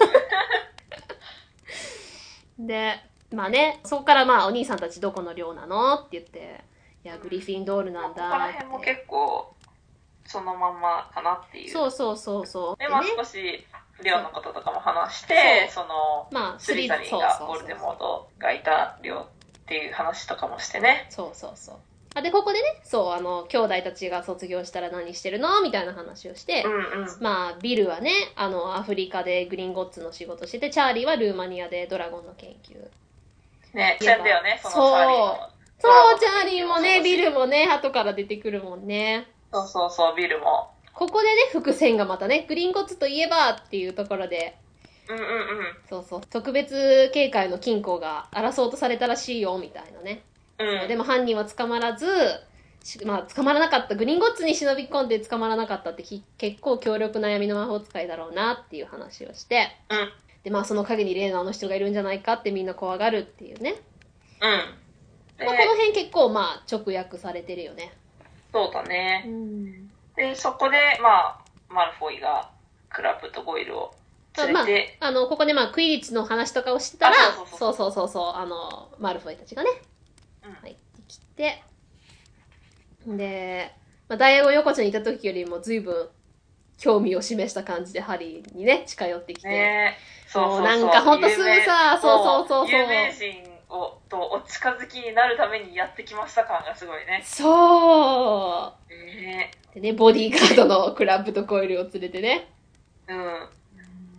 で、まあね、そこからまあ、お兄さんたちどこの寮なのって言って、いや、グリフィンドールなんここら。辺も結構、そのまんまかなっていう。そうそうそうそう。で、まあね少し、レオのこととかも話して、そその、まあ、スリザリンがボルデモートがいた量っていう話とかもしてね。そうそうそう。あ、で、ここでね、そう、あの、兄弟たちが卒業したら何してるのみたいな話をして、うんうん。まあ、ビルはね、あの、アフリカでグリンゴッツの仕事してて、チャーリーはルーマニアでドラゴンの研究。ね、いや戦だよね、そのチャーリーの。そう、チャーリーもね、ビルもね、後から出てくるもんね。そうそうそう、ビルも。ここでね、伏線がまたね、グリンゴッツといえばっていうところで、うんうんうん。そうそう、特別警戒の金庫が争うとされたらしいよ、みたいなね。うん。でも犯人は捕まらず、しまあ、捕まらなかった、グリンゴッツに忍び込んで捕まらなかったってき結構強力な闇の魔法使いだろうなっていう話をして、うん。で、まあその陰に例のあの人がいるんじゃないかってみんな怖がるっていうね。うん。でまあ、この辺結構まあ直訳されてるよね。そうだね。ん。で、そこで、まあ、マルフォイがクラップとゴイルを連まあれて、、あの、ここでまあクイリッチの話とかをしてたら、あそうそうそうそう。あの、マルフォイたちがね、うん。入ってきて、で、まあ、ダイアゴン横丁にいた時よりも随分興味を示した感じでハリーにね、近寄ってきて、ね。そうそうそう。なんかほんとすぐさそうそうそうそう。有名人をとお近づきになるためにやってきました感がすごいね。そねうでね、ボディーガードのクラップとコイルを連れてね、うん。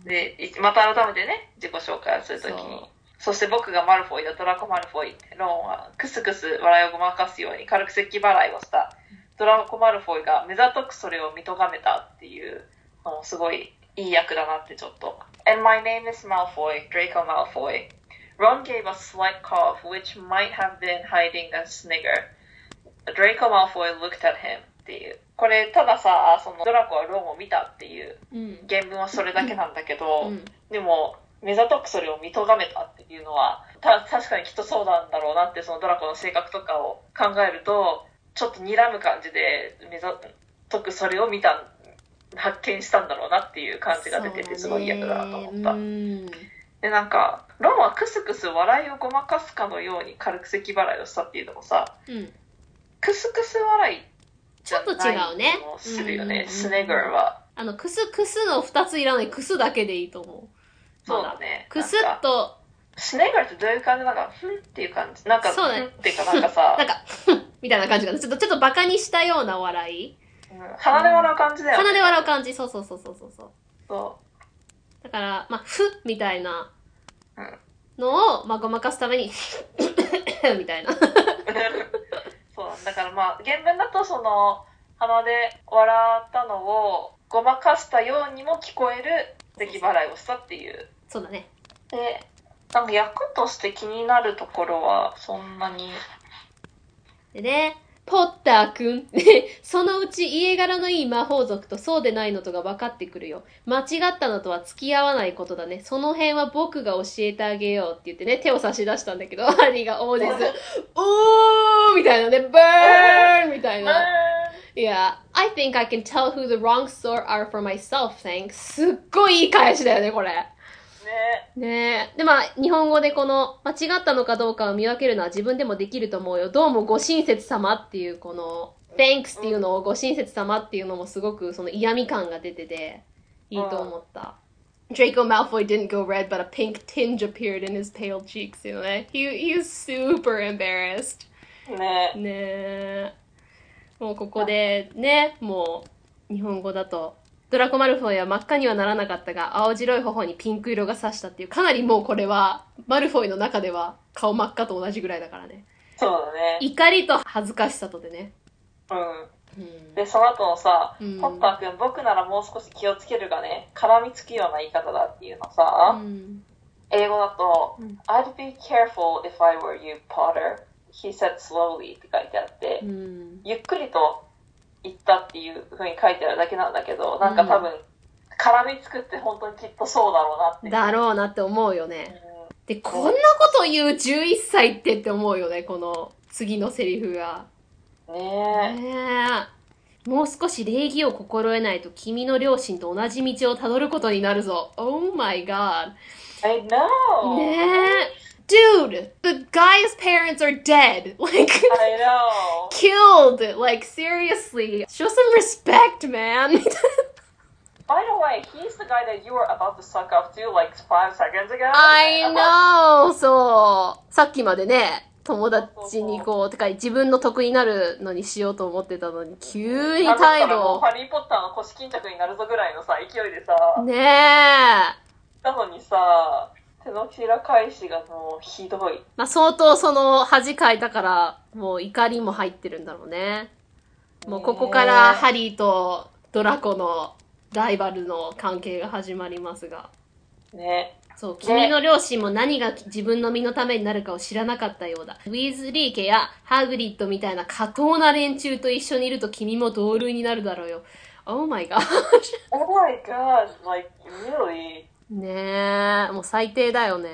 で、いまた改めてね、自己紹介をするときに。そして僕がマルフォイだ、ドラコ・マルフォイロンはクスクス笑いをごまかすように軽く咳払いをした。ドラコ・マルフォイが目ざとくそれを見とがめたっていうのもすごいいい役だなってちょっと。And my name is Malfoy, Draco Malfoy. Ron gave a slight cough, which might have been hiding a snigger. Draco Malfoy looked at him っていう。これたださそのドラコはロンを見たっていううん。原文はそれだけなんだけど、うん。でもメザトックそれを見とがめたっていうのはた確かにきっとそうなんだろうなってそのドラコの性格とかを考えるとちょっと睨む感じでメザトックそれを見た発見したんだろうなっていう感じが出ててすごい役だなと思った。うん。でなんかロンはクスクス笑いをごまかすかのように軽く咳払いをしたっていうのもさうん。クスクス笑いちょっと違うねするよね、うんうんうんスネガーは。あの、クスクスの二ついらない、クスだけでいいと思う。そうだね。クスなんかッと、スネガーってどういう感じなんか、ふんっていう感じ。なんか、そうだねっていうかなんかさ なん、か、みたいな感じかな。ちょっと、ちょっとバカにしたような笑い。うん鼻で笑う感じだよね。鼻で笑う感じ。そうそうそうそうそうそう。そだから、まあ、ふみたいなうんのを、まあ、ごまかすために、みたいな。う。そうだからまあ、原文だとその、鼻で笑ったのをごまかしたようにも聞こえる咳払いをしたっていう。そうだね。で、なんか役として気になるところはそんなに、でね、ポッターくん。そのうち家柄のいい魔法族とそうでないのとが分かってくるよ。間違ったのとは付き合わないことだね。その辺は僕が教えてあげようって言ってね、手を差し出したんだけど、ハリーが応じず、おーみたいなね、バーンみたいな。Yeah, I think I can tell who the wrong sort are for myself, thanks. すっごいいい返しだよね、これ。ね。ねえ。で、まあ、日本語でこの、間違ったのかどうかを見分けるのは自分でもできると思うよ。どうもご親切様っていう、この、thanks っていうのをご親切様っていうのもすごくその嫌味感が出てて、いいと思った。Draco Malfoy didn't go red, but a pink tinge appeared in his pale cheeks, よね。He, he was super embarrassed. ね。ねえ。もうここでね、もう日本語だと、ドラコマルフォイは真っ赤にはならなかったが、青白い頬にピンク色が差したっていう、かなりもうこれは、マルフォイの中では顔真っ赤と同じぐらいだからね。そうだね。怒りと恥ずかしさとでね。うん。うん。で、その後のさ、うんポッターくん、僕ならもう少し気をつけるがね、絡みつくような言い方だっていうのさ、うん英語だと、うん I'd be careful if I were you, Potter. He said slowly って書いてあって、うん。ゆっくりと言ったっていう風に書いてあるだけなんだけど、なんか多分、絡みつくって本当にきっとそうだろうなって。だろうなって思うよね。うで、こんなこと言う11歳ってって思うよね、この次のセリフが。んねねえ。もう少し礼儀を心得ないと君の両親と同じ道をたどることになるぞ。Oh my god. え。I know! ねえ。Dude, the guy's parents are dead. Like, I know! killed. Like, seriously. Show some respect, man. By the way, he's the guy that you were about to suck off to like five seconds ago. I know! そう。さっきまでね、友達にこう、てか自分の得になるのにしようと思ってたのに、急に態らもう度ハリー・ポッターの腰巾着になるぞぐらいのさ、勢いでさ、を。ねえ。なのにさ、手のひら返しがもうひどい。まあ、相当その恥かいたから、もう怒りも入ってるんだろうね。もうここからハリーとドラコのライバルの関係が始まりますが。ね。そう、君の両親も何が自分の身のためになるかを知らなかったようだ。ウィズリー家やハグリッドみたいな過当な連中と一緒にいると君も同類になるだろうよ。Oh my gosh. Oh my god, like, really? ねえ、もう最低だよね。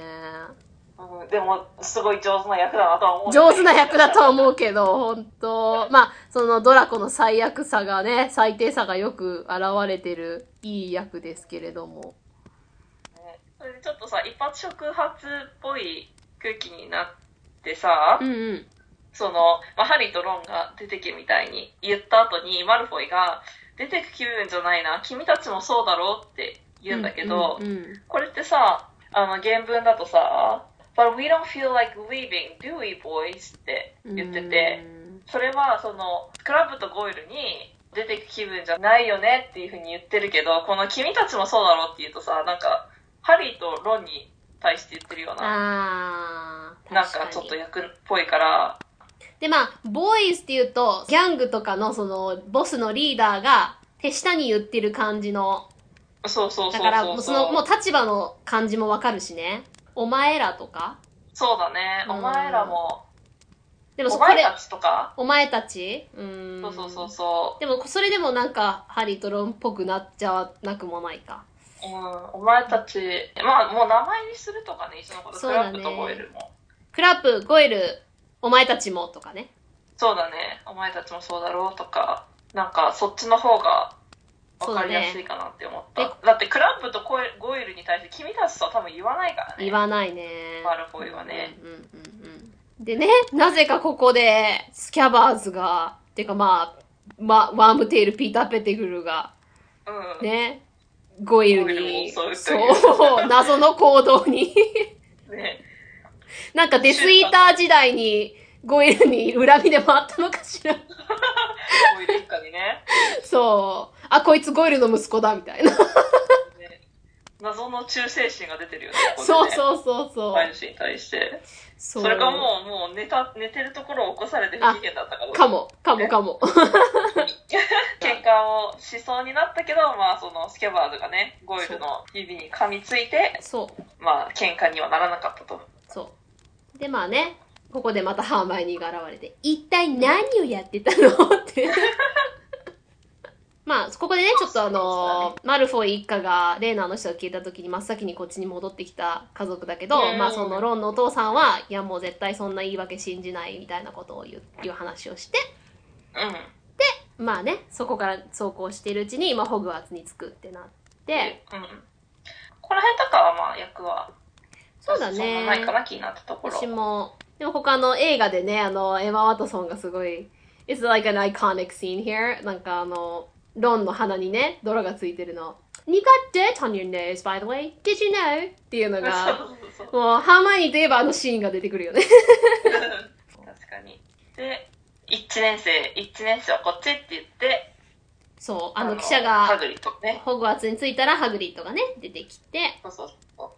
うん、でも、すごい上手な役だなとは思う。上手な役だとは思うけど、本当まあ、そのドラコの最悪さがね、最低さがよく現れてるいい役ですけれども。ねそれでちょっとさ、一発触発っぽい空気になってさ、うんうん。その、まあ、ハリーとロンが出てけみたいに言った後に、マルフォイが、出てく気分じゃないな、君たちもそうだろうって言うんだけど、うんうんこれってさ、あの、原文だとさ、But we don't feel like leaving, do we, boys? ってうん言ってて、それは、その、クラブとゴイルに出てく気分じゃないよねっていうふうに言ってるけど、この君たちもそうだろうって言うとさ、なんか、ハリーとロンに対して言ってるような、なん確かちょっと役っぽいから、で、まあ、ボーイズって言うと、ギャングとかのその、ボスのリーダーが、手下に言ってる感じの、そうそうそう。だから、もうその、もう立場の感じもわかるしね。お前らとか。そうだね。うんお前らも、でもそお前たちとか、お前たちうん。そうそうそうそでも、それでもなんか、ハリーとロンっぽくなっちゃわなくもないか。う。うん、お前たち、まあもう名前にするとかね、一緒のこと、そうだねクラップとゴエルも。クラップ、ゴエル、お前たちもとかね。そうだね、お前たちもそうだろうとか、なんかそっちの方が分かりやすいかなって思った。そうだってクラップとゴエゴエルに対して君たちとは多分言わないからね。言わないね。マルフォイはね。うんうんうんうん。でね、なぜかここで、スキャバーズが、てかまあ、ま、ワームテール、ピーター・ペテグルが、うん。ね、ゴイルに、そいうう、謎の行動に。ねなんかデスイーター時代に、ゴイルに恨みでもあったのかしら。ゴイル一家にね。そう。あ、こいつゴイルの息子だ、みたいな。ね 謎の忠誠心が出てるよね。ここでねそうそうそうそう。飼い主に対して。そそれかもう、もう寝た、寝てるところを起こされて不機嫌だったかどうかも、かもかも。喧嘩をしそうになったけど、まあそのスキャバーズがね、ゴイルの指に噛みついて、そう。まあ喧嘩にはならなかったと。そう。で、まあね、ここでまたハーマイニーが現れて、一体何をやってたの？って。まあ、ここでね、ちょっとあの、マルフォイ一家が、レーナーの人が消えた時に真っ先にこっちに戻ってきた家族だけど、うんまあそのロンのお父さんは、いやもう絶対そんな言い訳信じないみたいなことを言う、いう話をして、うん。まあね、そこから走行しているうちに、まあホグワーツに着くってなって、うん。この辺とかはまあ役は、そうだね。ないかな、気になったところ。私も、でも他の映画でね、あの、エマ・ワトソンがすごい、It's like an iconic scene here. なんかあの、ロンの鼻にね、泥がついてるの。You got dirt on your nose, by the way. Did you know? っていうのが。もう、ハーマイニーといえばあのシーンが出てくるよね。確かに。で、一年生、一年生はこっちって言って、そう、あの記者が、ハグリッドね。ホグワーツに着いたらハグリッドがね、出てきて、そうそうそう。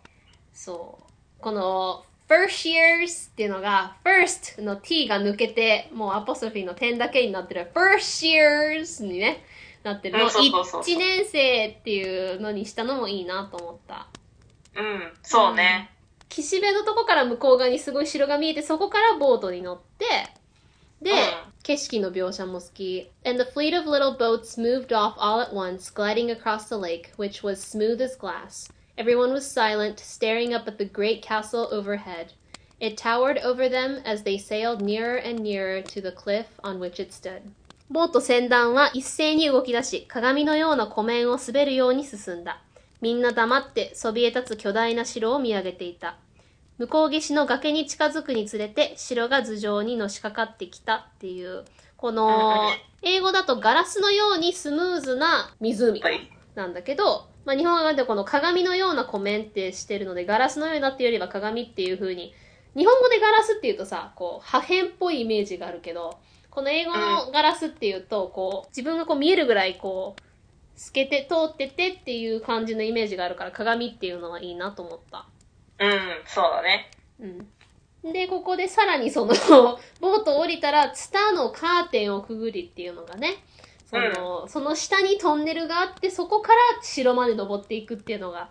そう。この、first years っていうのが、first の t が抜けて、もうアポスフィーの点だけになってる first years にね、なってるのをうんそうそうそうそう1年生っていうのにしたのもいいなと思った。うん、そうね。岸辺のとこから向こう側にすごい城が見えて、そこからボートに乗って、で、うん景色の描写も好き。And the fleet of little boats moved off all at once, gliding across the lake, which was smooth as glass. Everyone was silent, staring up at the great castle overhead. It towered over them as they sailed nearer and nearer to the cliff on which it stood. ボート船団は一斉に動き出し、鏡のような湖面を滑るように進んだ。みんな黙ってそびえ立つ巨大な城を見上げていた。向こう岸の崖に近づくにつれて城が頭上にのしかかってきたっていう、この、英語だとガラスのようにスムーズな湖はい。なんだけど、まあ、日本語でこの鏡のような湖面ってしてるので、ガラスのようになってよりは鏡っていう風に、日本語でガラスっていうとさ、こう、破片っぽいイメージがあるけど、この英語のガラスっていうと、こう、自分がこう見えるぐらいこう、透けて通っててっていう感じのイメージがあるから、鏡っていうのはいいなと思った。うん、そうだね。うん。で、ここでさらにその、ボート降りたら、ツタのカーテンをくぐりっていうのがね、その、その下にトンネルがあって、そこから城まで登っていくっていうのが、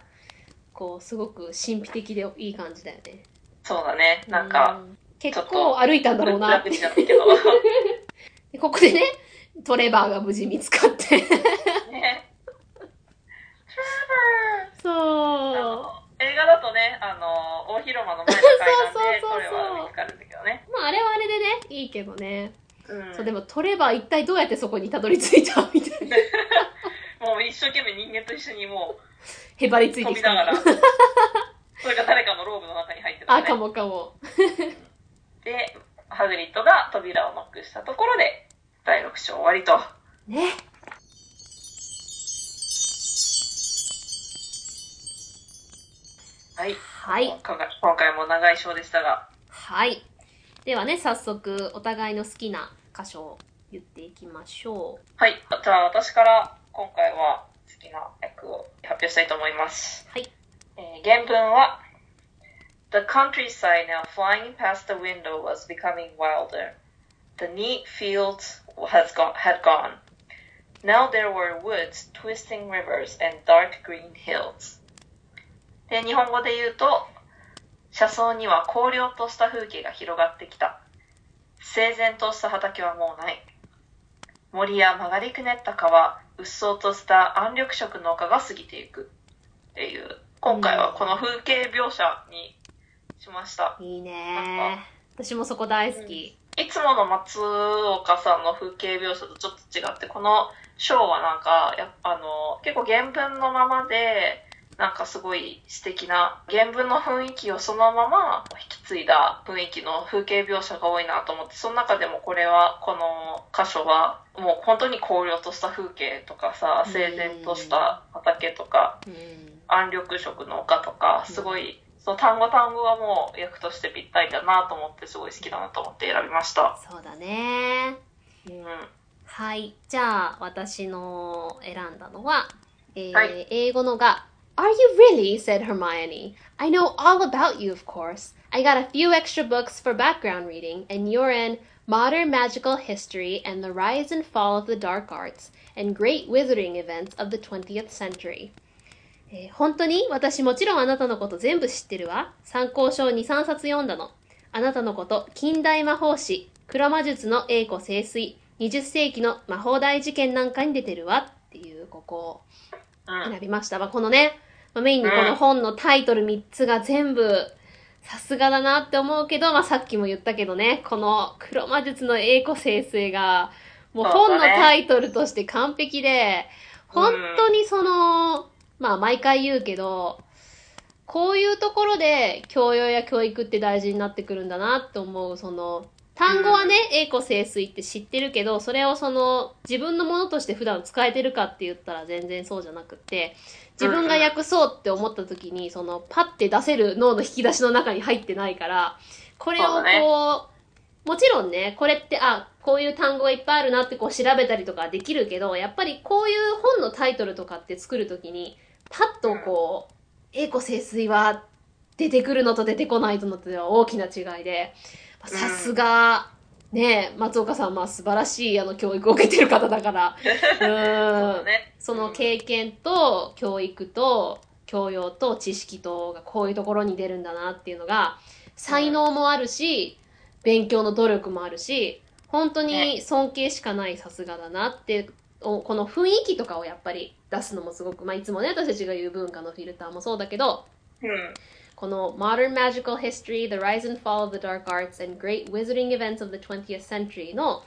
こう、すごく神秘的でいい感じだよね。そうだね。なんか、うん結構歩いたんだろうなって楽。になったけど。でここでね、トレバーが無事見つかって。ね。そう。映画だとね、あの、大広間の前の階段で、そうそうそうそうこれは見つかるんだけどね。まあ、あれはあれでね、いいけどね。うん。そう、でもトレバー一体どうやってそこにたどり着いたみたいな。もう一生懸命人間と一緒にもへばりつういてきた。飛びながら、それが誰かのローブの中に入ってた、あ、ね。かもかも。で、ハグリッドが扉をノックしたところで、第6章終わりと。ね。はい。はい今回も長い章でしたが、はい。ではね、早速、お互いの好きな箇所を言っていきましょう。はい。じゃあ私から今回は好きな役を発表したいと思います。はい。えー原文は The countryside now flying past the window was becoming wilder. The neat fields has gone, had gone. Now there were woods, twisting rivers, and dark green hills. で、日本語で言うと、車窓には荒涼とした風景が広がってきた。整然とした畑はもうない。森や曲がりくねった川、うっそうとした暗緑色の丘が過ぎていく。っていう、今回はこの風景描写にしました。いいね私もそこ大好き。いつもの松岡さんの風景描写とちょっと違って、この章はなんか、やあの、結構原文のままで、なんかすごい素敵な原文の雰囲気をそのまま引き継いだ雰囲気の風景描写が多いなと思って、その中でもこれは、この箇所はもう本当に荒涼とした風景とかさ、整然とした畑とか、うん。暗緑色の丘とか、すごい、その単語単語がもう役としてぴったりだなと思って、すごい好きだなと思って選びました。そうだね。うん。はい。じゃあ、私の選んだのは、えーはい英語のが、Are you really? said Hermione. I know all about you, of course. I got a few extra books for background reading, and you're in Modern Magical History and the Rise and Fall of the Dark Arts and Great Wizarding Events of the 20th Century. えー本当に私もちろんあなたのこと全部知ってるわ。参考書を2、3冊読んだの。あなたのこと、近代魔法史、黒魔術の栄枯盛衰、20世紀の魔法大事件なんかに出てるわっていう、ここをうん。選びました。まあ、このね、まあメインにこの本のタイトル3つが全部、さすがだなって思うけど、まあ、さっきも言ったけどね、この黒魔術の栄枯盛衰が、もう本のタイトルとして完璧で、本当にその、まあ毎回言うけど、こういうところで教養や教育って大事になってくるんだなって思う、その、単語はね、栄枯盛衰って知ってるけど、それをその、自分のものとして普段使えてるかって言ったら全然そうじゃなくって、自分が訳そうって思った時に、その、パッて出せる脳の引き出しの中に入ってないから、これをこう、もちろんね、これって、あ、こういう単語がいっぱいあるなってこう調べたりとかできるけど、やっぱりこういう本のタイトルとかって作るときに、パッとこう、栄枯盛衰は出てくるのと出てこないのとでは大きな違いで、まあさすが、ね松岡さんは素晴らしいあの教育を受けてる方だから、うん。その経験と教育と教養と知識とがこういうところに出るんだなっていうのが才能もあるし勉強の努力もあるし本当に尊敬しかないさすがだなっておこの雰囲気とかをやっぱり出すのもすごく、まあ、いつもね私たちが言う文化のフィルターもそうだけどうん。この Modern Magical History, The Rise and Fall of the Dark Arts and Great Wizarding Events of the 20th Century の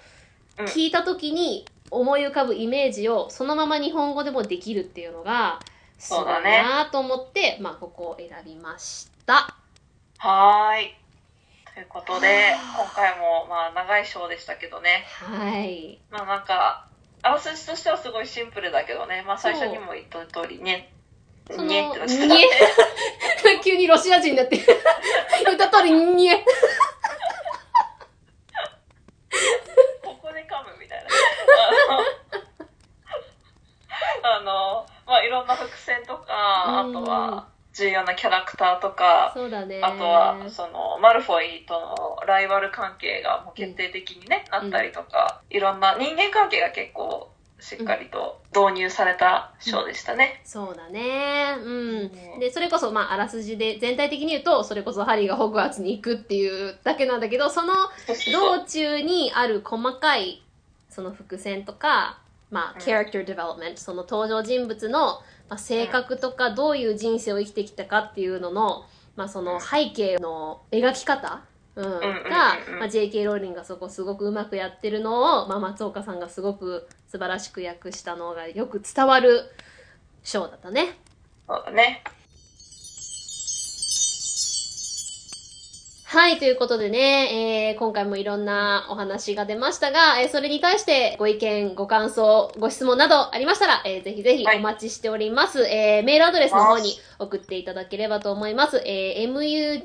うん聞いた時に思い浮かぶイメージをそのまま日本語でもできるっていうのがすごいそうだねなと思って、まあここを選びました。はーい。ということで、今回もまあ長いショーでしたけどね。はい。まあなんか、あらすじとしてはすごいシンプルだけどね。まあ最初にも言った通りね。その、ににえってなっちゃったねえ 急にロシア人になって 言った通りにえここで噛むみたいな。あの、あのまあいろんな伏線とか、あとは重要なキャラクターとか、そうだね。あとは、その、マルフォイとのライバル関係がもう決定的にね、うんなったりとか、いろんな人間関係が結構しっかりと導入されたショーでしたね。そうだね。うん。うんで、それこそ、まあ、あらすじで、全体的に言うと、それこそハリーがホグワーツに行くっていうだけなんだけど、その道中にある細かい、その伏線とか、まあ、うん character development、その登場人物の、まあ、性格とか、どういう人生を生きてきたかっていうのの、まあ、その背景の描き方、うん、が、まあ、JK ローリングがそこすごくうまくやってるのを、まあ、松岡さんがすごく素晴らしく訳したのがよく伝わるショーだったね。そうだね。はい、ということでね、えー今回もいろんなお話が出ましたが、えーそれに対してご意見、ご感想、ご質問などありましたら、えーぜひぜひはいお待ちしております。えーメールアドレスの方に送っていただければと思います。えー muggles,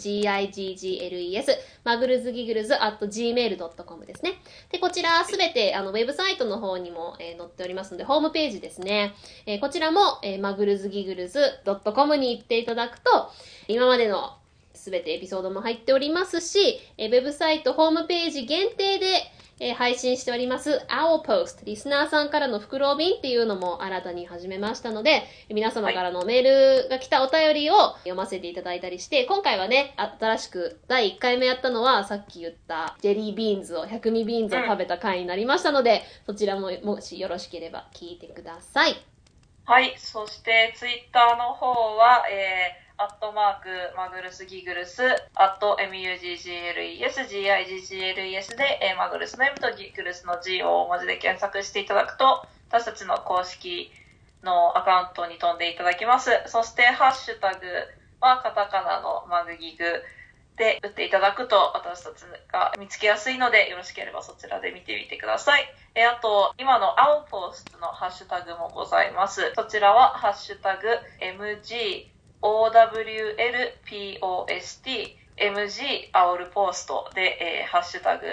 giggles, マグルズギグルズ at gmail.com ですね。で、こちらすべてあのウェブサイトの方にも、えー載っておりますので、ホームページですね。えーこちらも、えー、マグルズギグルズ .com に行っていただくと、今までのすべてエピソードも入っておりますし、えーウェブサイトホームページ限定で、えー配信しております Owl Post リスナーさんからの袋便っていうのも新たに始めましたので、皆様からのメールが来たお便りを読ませていただいたりして、今回はね、新しく第1回目やったのはさっき言ったジェリービーンズを、百味ビーンズを食べた回になりましたので、そちらももしよろしければ聞いてください。はい。そして、ツイッターの方は、えー、アットマーク、マグルスギグルス、アット MUGGLES、GIGGLES で、えーマグルスの M とギグルスの G を大文字で検索していただくと、私たちの公式のアカウントに飛んでいただきます。そして、ハッシュタグはカタカナのマグギグで打っていただくと私たちが見つけやすいので、よろしければそちらで見てみてください。えあと、今のアオポストのハッシュタグもございます。そちらは、ハッシュタグ MG、MGOWLPOST、MG アオルポーストで、えーハッシュタグ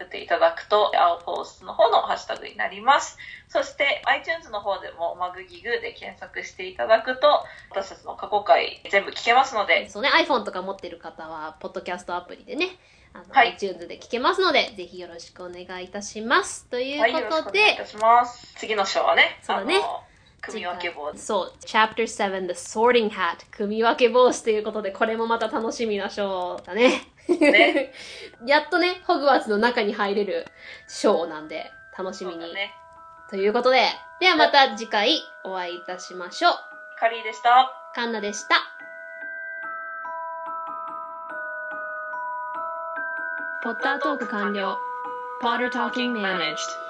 打っていただくと、アオポーストの方のハッシュタグになります。そして、iTunes の方でもマグギグで検索していただくと、私たちの過去回全部聞けますので、そうね、iPhone とか持ってる方は、ポッドキャストアプリでね、あの、はい iTunes で聞けますので、ぜひよろしくお願いいたします。というはい、よろしことでくお願いいた、します。次の章はね、そうだねあの組み分け棒そう、Chapter 7 The Sorting Hat 組み分け帽子ということで、これもまた楽しみな章だね。ね やっとね、ホグワーツの中に入れる章なんで、楽しみに。ね。ということで、ではまた次回お会いいたしましょう。カリーでした。カンナでした。ポッタートーク完了。Potter Talking Managed